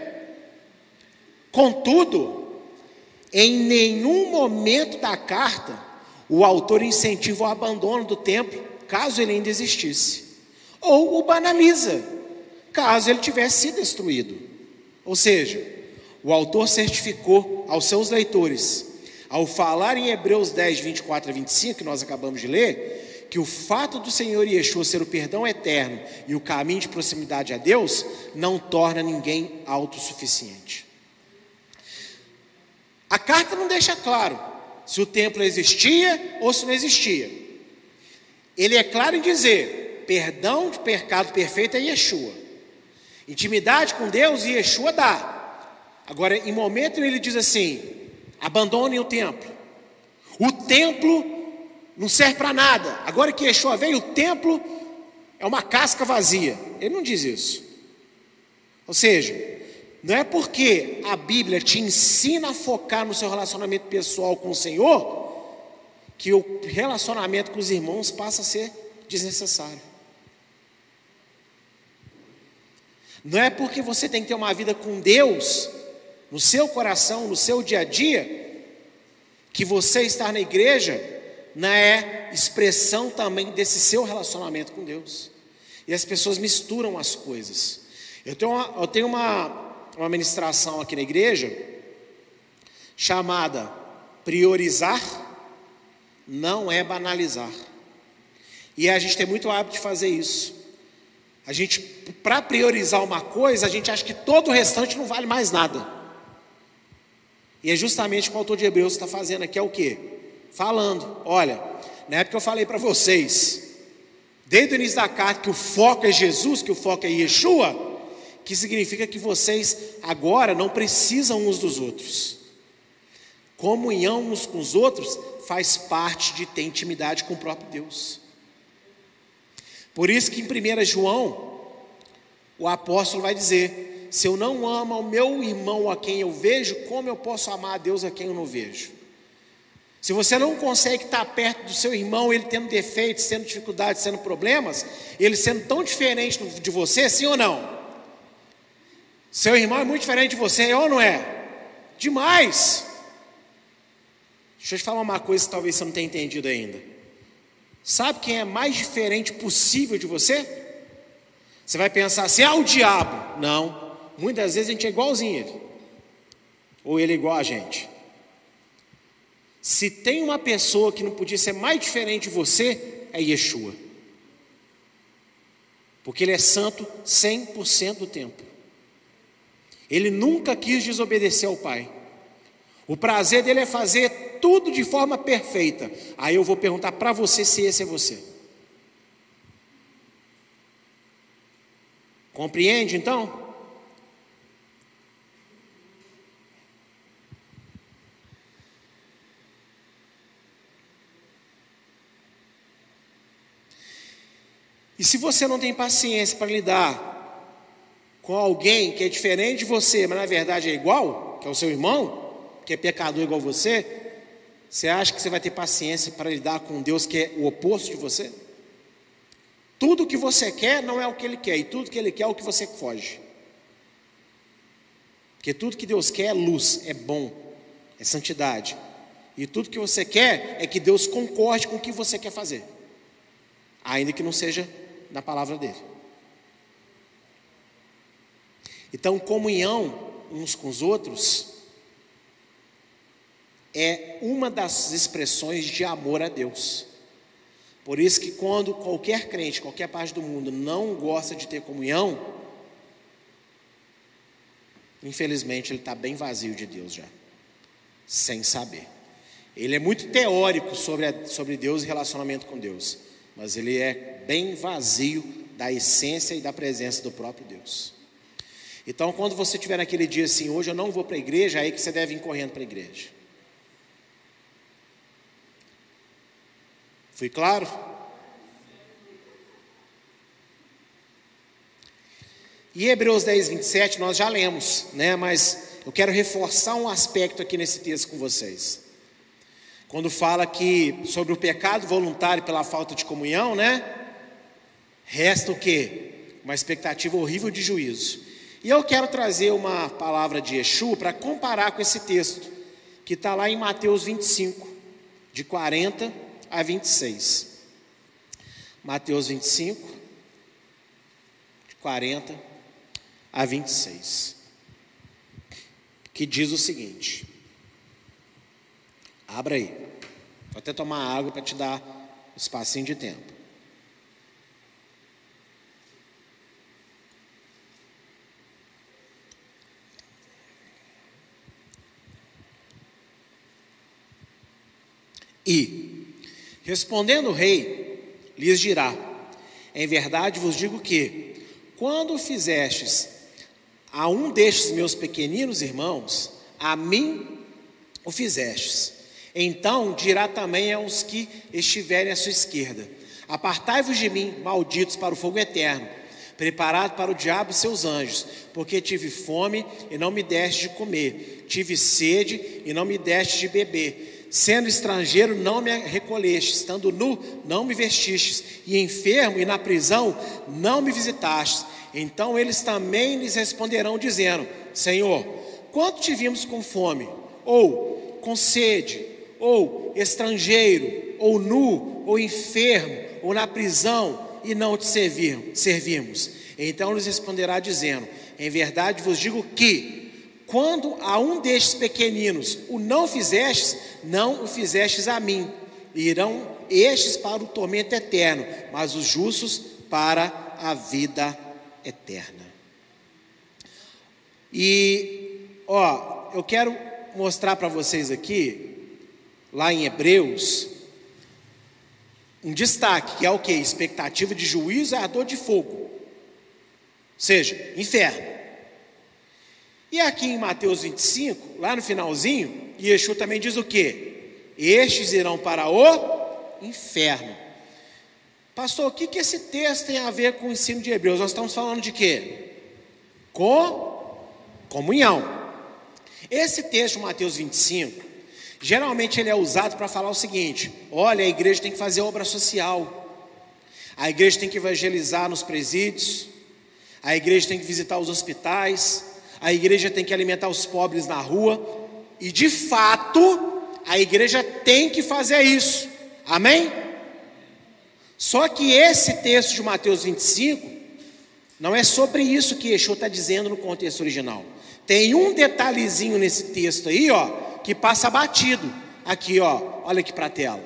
Contudo, em nenhum momento da carta o autor incentiva o abandono do templo, caso ele ainda existisse, ou o banaliza, caso ele tivesse sido destruído. Ou seja, o autor certificou aos seus leitores, ao falar em Hebreus 10, 24 a 25, que nós acabamos de ler, que o fato do Senhor Yeshua ser o perdão eterno e o caminho de proximidade a Deus não torna ninguém autossuficiente. A carta não deixa claro se o templo existia ou se não existia. Ele é claro em dizer: perdão de pecado perfeito é Yeshua. Intimidade com Deus, Yeshua dá. Agora, em momento ele diz assim: abandonem o templo. O templo não serve para nada. Agora que Yeshua veio, o templo é uma casca vazia. Ele não diz isso. Ou seja, Não é porque a Bíblia te ensina a focar no seu relacionamento pessoal com o Senhor que o relacionamento com os irmãos passa a ser desnecessário. Não é porque você tem que ter uma vida com Deus no seu coração, no seu dia a dia, que você estar na igreja não é expressão também desse seu relacionamento com Deus. E as pessoas misturam as coisas. Eu tenho uma, eu tenho uma, uma ministração aqui na igreja chamada Priorizar não é banalizar. E a gente tem muito hábito de fazer isso. A gente, para priorizar uma coisa, a gente acha que todo o restante não vale mais nada. E é justamente o que o autor de Hebreus está fazendo aqui, é o quê? Falando, olha, na época eu falei para vocês, desde o início da carta, que o foco é Jesus, que o foco é Yeshua, que significa que vocês agora não precisam uns dos outros. Comunhão uns com os outros faz parte de ter intimidade com o próprio Deus. Por isso que em 1 João, o apóstolo vai dizer: se eu não amo ao meu irmão a quem eu vejo, como eu posso amar a Deus a quem eu não vejo? Se você não consegue estar perto do seu irmão, ele tendo defeitos, tendo dificuldades, tendo problemas, ele sendo tão diferente de você, sim ou não? Seu irmão é muito diferente de você, é ou não é? Demais. Deixa eu te falar uma coisa que talvez você não tenha entendido ainda. Sabe quem é mais diferente possível de você? Você vai pensar assim, ah, o diabo. Não. Muitas vezes a gente é igualzinho a ele. Ou ele é igual a gente. Se tem uma pessoa que não podia ser mais diferente de você, é Yeshua. Porque ele é santo 100% do tempo. Ele nunca quis desobedecer ao Pai. O prazer dele é fazer tudo de forma perfeita. Aí eu vou perguntar para você se esse é você. Compreende então? E se você não tem paciência para lidar com alguém que é diferente de você, mas na verdade é igual, que é o seu irmão, que é pecador igual você, você acha que você vai ter paciência para lidar com Deus que é o oposto de você? Tudo que você quer não é o que Ele quer, e tudo que Ele quer é o que você foge. Porque tudo que Deus quer é luz, é bom, é santidade. E tudo que você quer é que Deus concorde com o que você quer fazer, ainda que não seja na palavra dele. Então, comunhão uns com os outros é uma das expressões de amor a Deus. Por isso que quando qualquer crente, qualquer parte do mundo não gosta de ter comunhão, infelizmente ele está bem vazio de Deus já, sem saber. Ele é muito teórico sobre, a, sobre Deus e relacionamento com Deus, mas ele é bem vazio da essência e da presença do próprio Deus. Então, quando você tiver naquele dia assim, hoje eu não vou para a igreja, é aí que você deve ir correndo para a igreja. Fui claro? E Hebreus 10, 27 nós já lemos, né? Mas eu quero reforçar um aspecto aqui nesse texto com vocês. Quando fala que sobre o pecado voluntário pela falta de comunhão, né? Resta o quê? Uma expectativa horrível de juízo. E eu quero trazer uma palavra de Exu para comparar com esse texto, que está lá em Mateus 25, de 40 a 26. Mateus 25, de 40 a 26. Que diz o seguinte: Abra aí. Vou até tomar água para te dar um espacinho de tempo. E Respondendo o rei, lhes dirá: Em verdade vos digo que, quando fizestes a um destes meus pequeninos irmãos, a mim o fizestes. Então dirá também aos que estiverem à sua esquerda: Apartai-vos de mim, malditos, para o fogo eterno, preparado para o diabo e seus anjos, porque tive fome e não me deste de comer, tive sede e não me deste de beber, sendo estrangeiro não me recolheste, estando nu não me vestistes, e enfermo e na prisão não me visitastes. Então eles também lhes responderão, dizendo: Senhor, quanto te vimos com fome, ou com sede, ou estrangeiro, ou nu, ou enfermo, ou na prisão, e não te servimos? Então lhes responderá, dizendo: Em verdade vos digo que, quando a um destes pequeninos o não fizestes, não o fizestes a mim. Irão estes para o tormento eterno, mas os justos para a vida eterna. E, ó, eu quero mostrar para vocês aqui, lá em Hebreus, um destaque, que é o que? Expectativa de juízo e ardor de fogo. Ou seja, inferno. E aqui em Mateus 25, lá no finalzinho, Yeshua também diz o que? Estes irão para o inferno. Pastor, o que, que esse texto tem a ver com o ensino de Hebreus? Nós estamos falando de quê? Com comunhão. Esse texto Mateus 25, geralmente ele é usado para falar o seguinte: olha, a igreja tem que fazer obra social, a igreja tem que evangelizar nos presídios, a igreja tem que visitar os hospitais, a igreja tem que alimentar os pobres na rua, e de fato, a igreja tem que fazer isso, amém? Só que esse texto de Mateus 25 não é sobre isso que Yeshua está dizendo no contexto original. Tem um detalhezinho nesse texto aí, ó, que passa batido. Aqui, ó, olha aqui para a tela.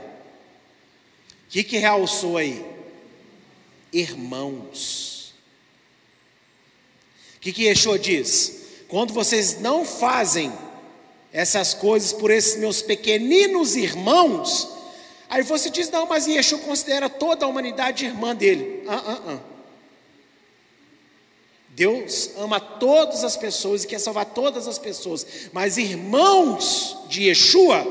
O que, que realçou aí? Irmãos. O que, que Yeshua diz? Quando vocês não fazem essas coisas por esses meus pequeninos irmãos, Aí você diz, não, mas Yeshua considera toda a humanidade irmã dele. Ah, ah, ah. Deus ama todas as pessoas e quer salvar todas as pessoas, mas irmãos de Yeshua,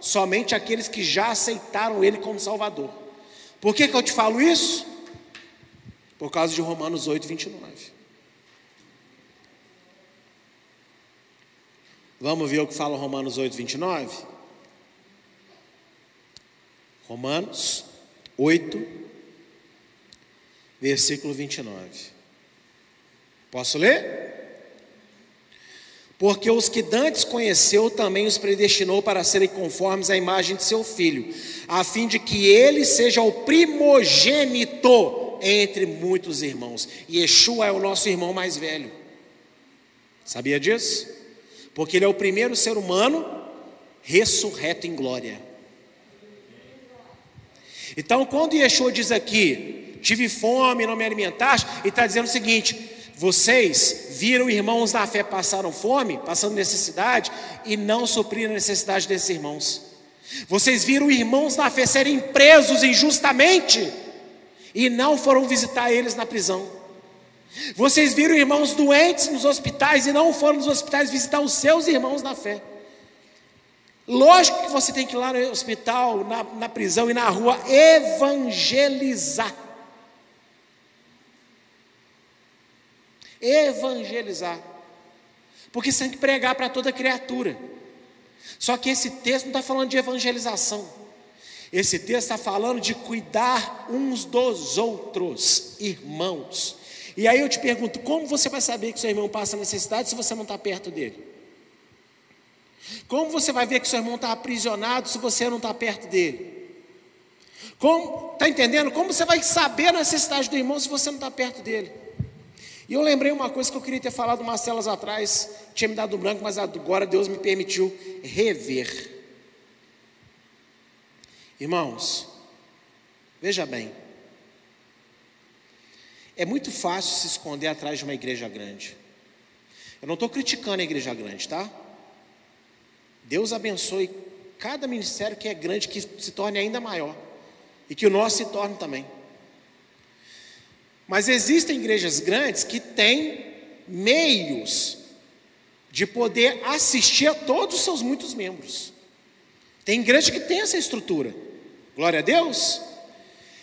somente aqueles que já aceitaram Ele como Salvador. Por que, que eu te falo isso? Por causa de Romanos 8, 29. Vamos ver o que fala Romanos 8, 29? Romanos 8, versículo 29. Posso ler? Porque os que dantes conheceu também os predestinou para serem conformes à imagem de seu filho, a fim de que ele seja o primogênito entre muitos irmãos. E Yeshua é o nosso irmão mais velho. Sabia disso? Porque ele é o primeiro ser humano ressurreto em glória. Então, quando Yeshua diz aqui, tive fome, não me alimentaste, ele está dizendo o seguinte: vocês viram irmãos na fé passaram fome, passando necessidade, e não supriram a necessidade desses irmãos. Vocês viram irmãos na fé serem presos injustamente, e não foram visitar eles na prisão. Vocês viram irmãos doentes nos hospitais e não foram nos hospitais visitar os seus irmãos na fé. Lógico que você tem que ir lá no hospital, na, na prisão e na rua evangelizar. Evangelizar. Porque você tem que pregar para toda criatura. Só que esse texto não está falando de evangelização. Esse texto está falando de cuidar uns dos outros, irmãos. E aí eu te pergunto: como você vai saber que seu irmão passa necessidade se você não está perto dele? Como você vai ver que seu irmão está aprisionado se você não está perto dele? Como, está entendendo? Como você vai saber a necessidade do irmão se você não está perto dele? E eu lembrei uma coisa que eu queria ter falado umas celas atrás, tinha me dado branco, mas agora Deus me permitiu rever. Irmãos, veja bem, é muito fácil se esconder atrás de uma igreja grande. Eu não estou criticando a igreja grande, tá? Deus abençoe cada ministério que é grande, que se torne ainda maior. E que o nosso se torne também. Mas existem igrejas grandes que têm meios de poder assistir a todos os seus muitos membros. Tem igreja que tem essa estrutura. Glória a Deus.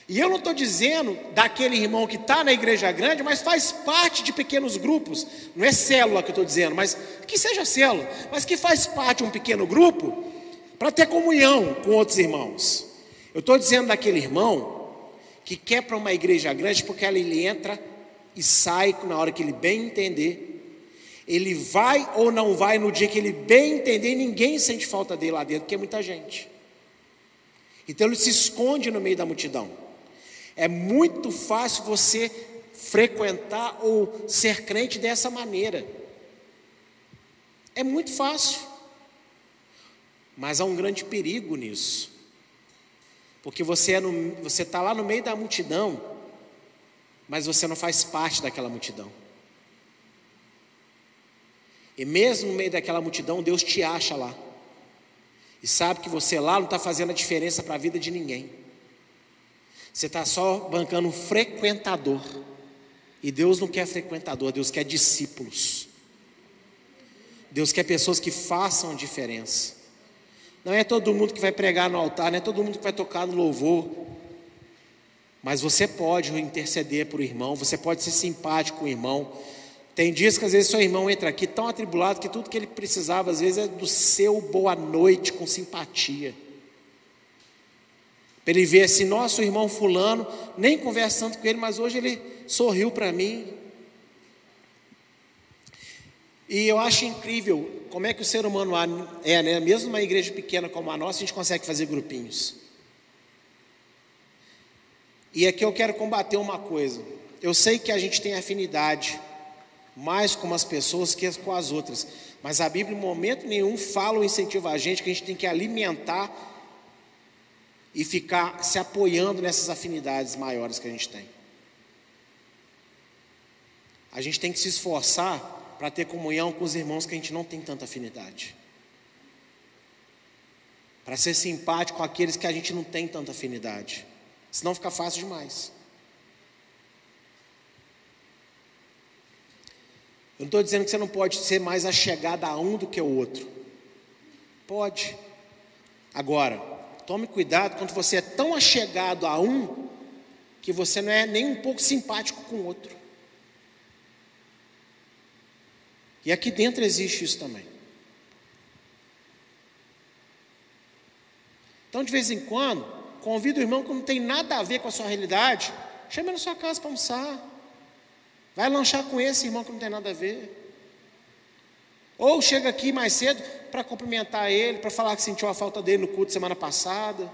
E eu não estou dizendo daquele irmão que está na igreja grande, mas faz parte de pequenos grupos. Não é célula que eu estou dizendo, mas que seja célula, mas que faz parte de um pequeno grupo para ter comunhão com outros irmãos. Eu estou dizendo daquele irmão que quer para uma igreja grande porque ele entra e sai na hora que ele bem entender. Ele vai ou não vai no dia que ele bem entender, ninguém sente falta dele lá dentro, porque é muita gente. Então ele se esconde no meio da multidão. É muito fácil você frequentar ou ser crente dessa maneira. É muito fácil. Mas há um grande perigo nisso. Porque você é está lá no meio da multidão, mas você não faz parte daquela multidão. E mesmo no meio daquela multidão, Deus te acha lá. E sabe que você lá não está fazendo a diferença para a vida de ninguém. Você está só bancando um frequentador. E Deus não quer frequentador, Deus quer discípulos. Deus quer pessoas que façam diferença. Não é todo mundo que vai pregar no altar, não é todo mundo que vai tocar no louvor. Mas você pode interceder por irmão, você pode ser simpático com o irmão, tem dias que às vezes seu irmão entra aqui tão atribulado que tudo que ele precisava às vezes é do seu boa noite com simpatia. Para ele ver assim, nosso irmão fulano, nem conversando com ele, mas hoje ele sorriu para mim. E eu acho incrível como é que o ser humano é, né? Mesmo uma igreja pequena como a nossa, a gente consegue fazer grupinhos. E aqui eu quero combater uma coisa. Eu sei que a gente tem afinidade mais com as pessoas que com as outras. Mas a Bíblia, em momento nenhum, fala ou incentiva a gente que a gente tem que alimentar e ficar se apoiando nessas afinidades maiores que a gente tem. A gente tem que se esforçar para ter comunhão com os irmãos que a gente não tem tanta afinidade. Para ser simpático com aqueles que a gente não tem tanta afinidade. Senão fica fácil demais. Eu não estou dizendo que você não pode ser mais achegado a um do que o outro. Pode. Agora, tome cuidado quando você é tão achegado a um que você não é nem um pouco simpático com o outro. E aqui dentro existe isso também. Então, de vez em quando, convida o irmão que não tem nada a ver com a sua realidade, chama ele na sua casa para almoçar. Vai lanchar com esse irmão que não tem nada a ver. Ou chega aqui mais cedo para cumprimentar ele, para falar que sentiu a falta dele no culto semana passada.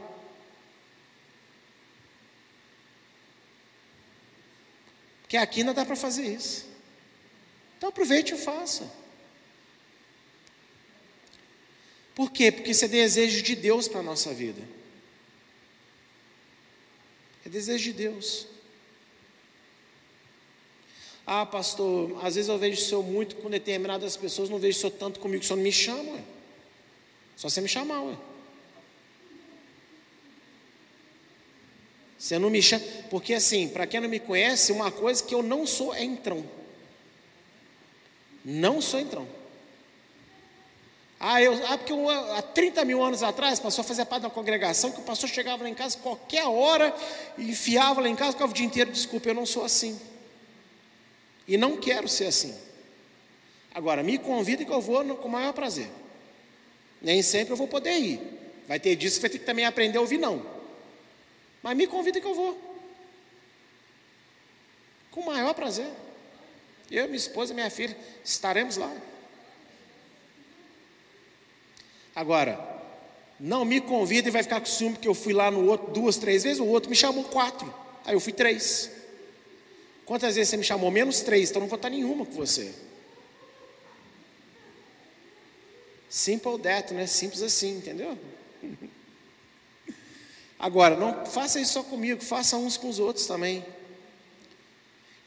Porque aqui não dá para fazer isso. Então aproveite e faça. Por quê? Porque isso é desejo de Deus para a nossa vida. É desejo de Deus. Ah, pastor, às vezes eu vejo o senhor muito com determinadas pessoas, não vejo o senhor tanto comigo, o senhor não me chama, ué. Só você me chamar, ué. Você não me chama, porque assim, para quem não me conhece, uma coisa que eu não sou é entrão. Não sou entrão. Ah, eu, ah porque eu, há 30 mil anos atrás, o pastor fazia parte uma congregação que o pastor chegava lá em casa qualquer hora, enfiava lá em casa, ficava o dia inteiro, desculpa, eu não sou assim. E não quero ser assim. Agora, me convida que eu vou com o maior prazer. Nem sempre eu vou poder ir. Vai ter disso que vai ter que também aprender a ouvir não. Mas me convida que eu vou. Com o maior prazer. Eu, minha esposa, minha filha, estaremos lá. Agora, não me convida e vai ficar com ciúme porque eu fui lá no outro duas, três vezes, o outro me chamou quatro. Aí eu fui três. Quantas vezes você me chamou? Menos três, então não vou estar nenhuma com você. Simple that, né? Simples assim, entendeu? Agora, não faça isso só comigo, faça uns com os outros também.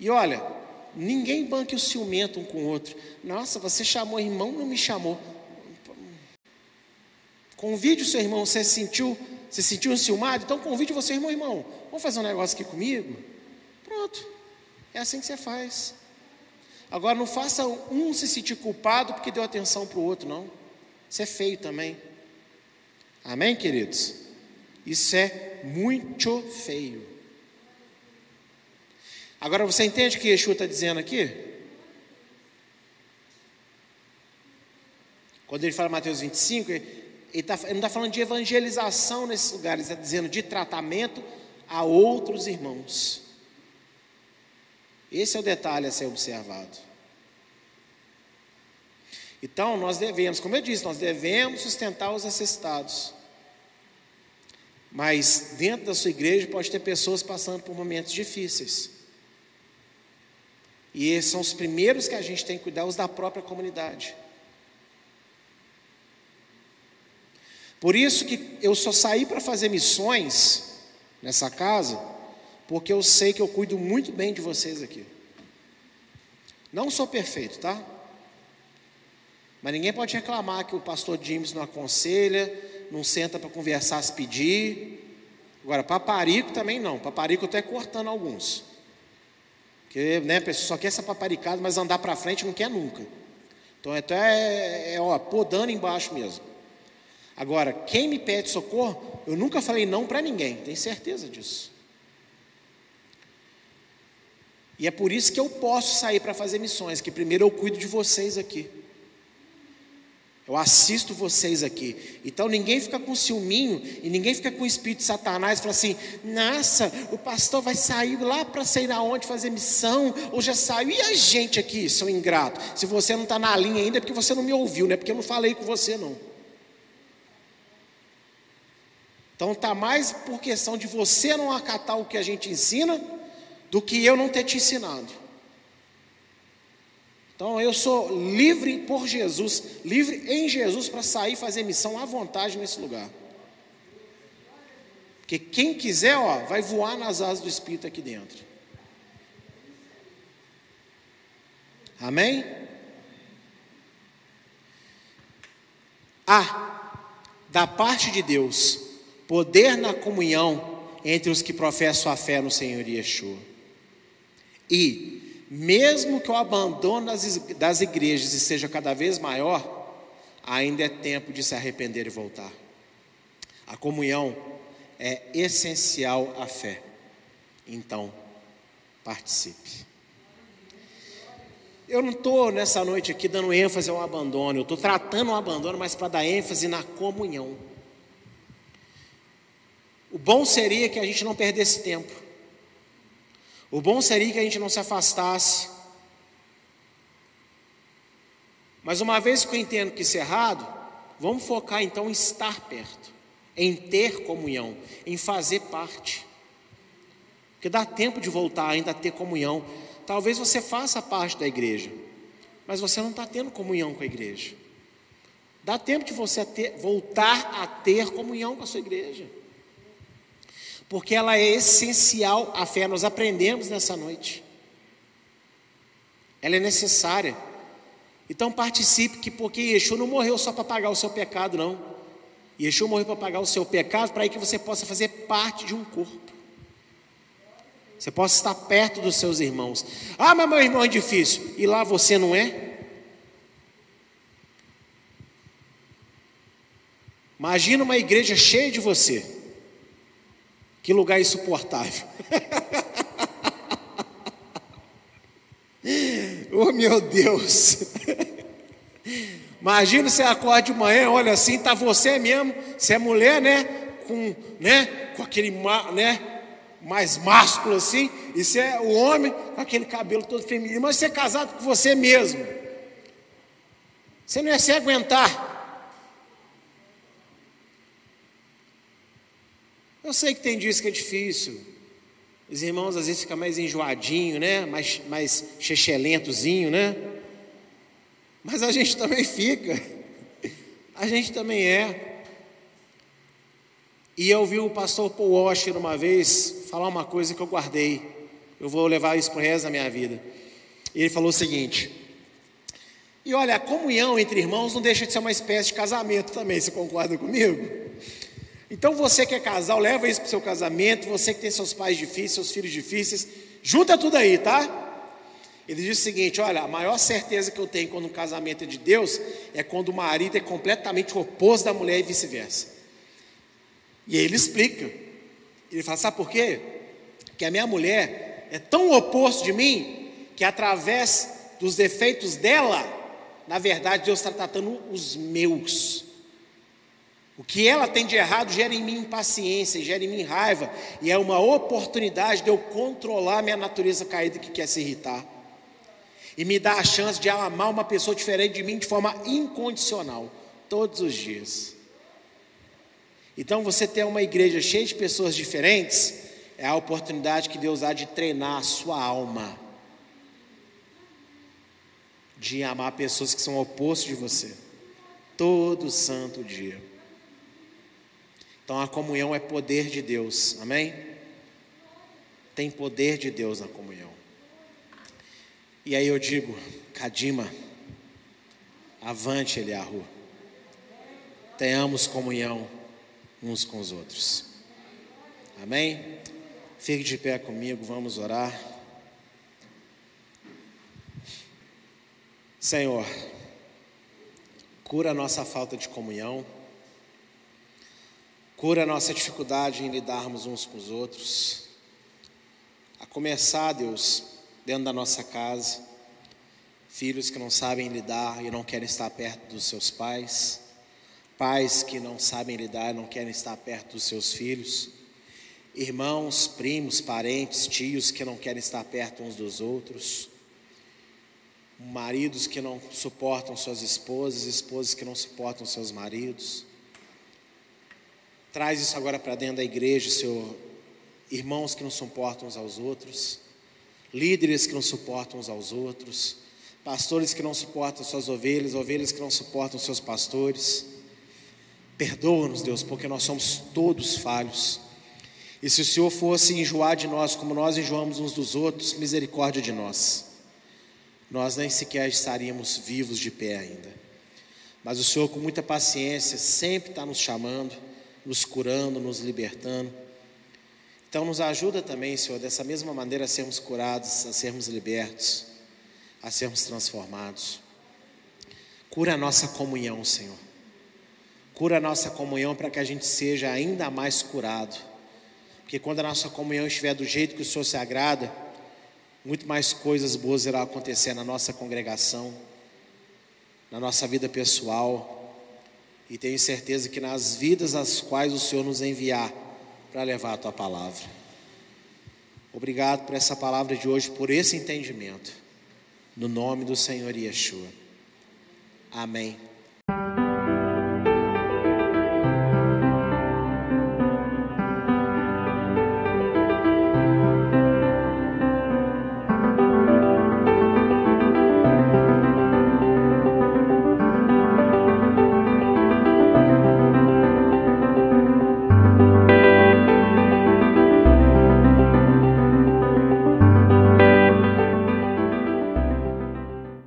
E olha, ninguém banque o ciumento um com o outro. Nossa, você chamou irmão, não me chamou. Convide o seu irmão, você sentiu, você sentiu ciumado? Então convide você, irmão, irmão. Vamos fazer um negócio aqui comigo? Pronto. É assim que você faz. Agora, não faça um se sentir culpado porque deu atenção para o outro, não. Isso é feio também. Amém, queridos? Isso é muito feio. Agora você entende o que Yeshua está dizendo aqui? Quando ele fala Mateus 25, ele, tá, ele não está falando de evangelização nesses lugares, ele está dizendo de tratamento a outros irmãos. Esse é o detalhe a ser observado. Então, nós devemos, como eu disse, nós devemos sustentar os necessitados. Mas dentro da sua igreja pode ter pessoas passando por momentos difíceis. E esses são os primeiros que a gente tem que cuidar, os da própria comunidade. Por isso que eu só saí para fazer missões nessa casa, porque eu sei que eu cuido muito bem de vocês aqui. Não sou perfeito, tá? Mas ninguém pode reclamar que o pastor James não aconselha, não senta para conversar, se pedir. Agora, paparico também não. Paparico eu estou cortando alguns. Porque, né, pessoa só quer ser paparicado, mas andar para frente não quer nunca. Então, até é, é ó, podando embaixo mesmo. Agora, quem me pede socorro, eu nunca falei não para ninguém, tenho certeza disso. E é por isso que eu posso sair para fazer missões, que primeiro eu cuido de vocês aqui. Eu assisto vocês aqui. Então ninguém fica com ciúminho e ninguém fica com o espírito de Satanás e fala assim: nossa, o pastor vai sair lá para sei lá onde fazer missão, ou já saiu. E a gente aqui, seu ingrato? Se você não está na linha ainda, é porque você não me ouviu, não é porque eu não falei com você, não. Então está mais por questão de você não acatar o que a gente ensina do que eu não ter te ensinado. Então eu sou livre por Jesus, livre em Jesus para sair e fazer missão à vontade nesse lugar. Porque quem quiser, ó, vai voar nas asas do Espírito aqui dentro. Amém? Há, da parte de Deus, poder na comunhão entre os que professam a fé no Senhor Yeshua. E mesmo que o abandono das igrejas seja cada vez maior, ainda é tempo de se arrepender e voltar. A comunhão é essencial à fé. Então, participe. Eu não estou nessa noite aqui dando ênfase ao abandono, eu estou tratando o abandono, mas para dar ênfase na comunhão. O bom seria que a gente não perdesse tempo. O bom seria que a gente não se afastasse. Mas uma vez que eu entendo que isso é errado, vamos focar então em estar perto, em ter comunhão, em fazer parte. Porque dá tempo de voltar ainda a ter comunhão. Talvez você faça parte da igreja, mas você não está tendo comunhão com a igreja. Dá tempo de você ter, voltar a ter comunhão com a sua igreja porque ela é essencial à fé, nós aprendemos nessa noite. Ela é necessária. Então participe, que porque Yeshua não morreu só para pagar o seu pecado, não. Yeshua morreu para pagar o seu pecado, para que você possa fazer parte de um corpo. Você possa estar perto dos seus irmãos. Ah, mas meu irmão é difícil. E lá você não é? Imagina uma igreja cheia de você. Que lugar insuportável. oh meu Deus. Imagina você acorda de manhã, olha assim, tá você mesmo, você é mulher, né? Com, né? Com aquele, né? Mais másculo assim, e você é o homem com aquele cabelo todo feminino, mas você é casado com você mesmo. Você não ia se aguentar. Eu sei que tem dias que é difícil. Os irmãos às vezes ficam mais enjoadinho, né? Mais, mais chechelentozinho, né? Mas a gente também fica. A gente também é. E eu ouvi o pastor Paul Washer uma vez falar uma coisa que eu guardei. Eu vou levar isso para o resto da minha vida. Ele falou o seguinte: e olha, a comunhão entre irmãos não deixa de ser uma espécie de casamento também, você concorda comigo? Então você que é casal, leva isso para o seu casamento. Você que tem seus pais difíceis, seus filhos difíceis, junta tudo aí, tá? Ele diz o seguinte: olha, a maior certeza que eu tenho quando um casamento é de Deus é quando o marido é completamente oposto da mulher e vice-versa. E aí ele explica. Ele fala: sabe por quê? Que a minha mulher, é tão oposto de mim que através dos defeitos dela, na verdade Deus está tratando os meus. O que ela tem de errado gera em mim impaciência, gera em mim raiva, e é uma oportunidade de eu controlar minha natureza caída que quer se irritar. E me dá a chance de amar uma pessoa diferente de mim de forma incondicional, todos os dias. Então, você ter uma igreja cheia de pessoas diferentes é a oportunidade que Deus dá de treinar a sua alma, de amar pessoas que são opostos de você, todo santo dia. Então, a comunhão é poder de Deus, amém? Tem poder de Deus na comunhão. E aí eu digo, Kadima, avante, Eliahu, tenhamos comunhão uns com os outros. Amém? Fique de pé comigo, vamos orar. Senhor, cura a nossa falta de comunhão, cura a nossa dificuldade em lidarmos uns com os outros. A começar, Deus, dentro da nossa casa, filhos que não sabem lidar e não querem estar perto dos seus pais pais que não sabem lidar, não querem estar perto dos seus filhos, irmãos, primos, parentes, tios que não querem estar perto uns dos outros, maridos que não suportam suas esposas, esposas que não suportam seus maridos. Traz isso agora para dentro da igreja, Senhor. Irmãos que não suportam uns aos outros, líderes que não suportam uns aos outros, pastores que não suportam suas ovelhas, ovelhas que não suportam seus pastores Perdoa-nos, Deus, porque nós somos todos falhos. E se o Senhor fosse enjoar de nós como nós enjoamos uns dos outros, misericórdia de nós. Nós nem sequer estaríamos vivos de pé ainda. Mas o Senhor, com muita paciência, sempre está nos chamando, nos curando, nos libertando. Então, nos ajuda também, Senhor, dessa mesma maneira a sermos curados, a sermos libertos, a sermos transformados. Cura a nossa comunhão, Senhor. Cura a nossa comunhão para que a gente seja ainda mais curado. Porque quando a nossa comunhão estiver do jeito que o Senhor se agrada, muito mais coisas boas irão acontecer na nossa congregação, na nossa vida pessoal, e tenho certeza que nas vidas às quais o Senhor nos enviar para levar a tua palavra. Obrigado por essa palavra de hoje, por esse entendimento. No nome do Senhor Yeshua. Amém.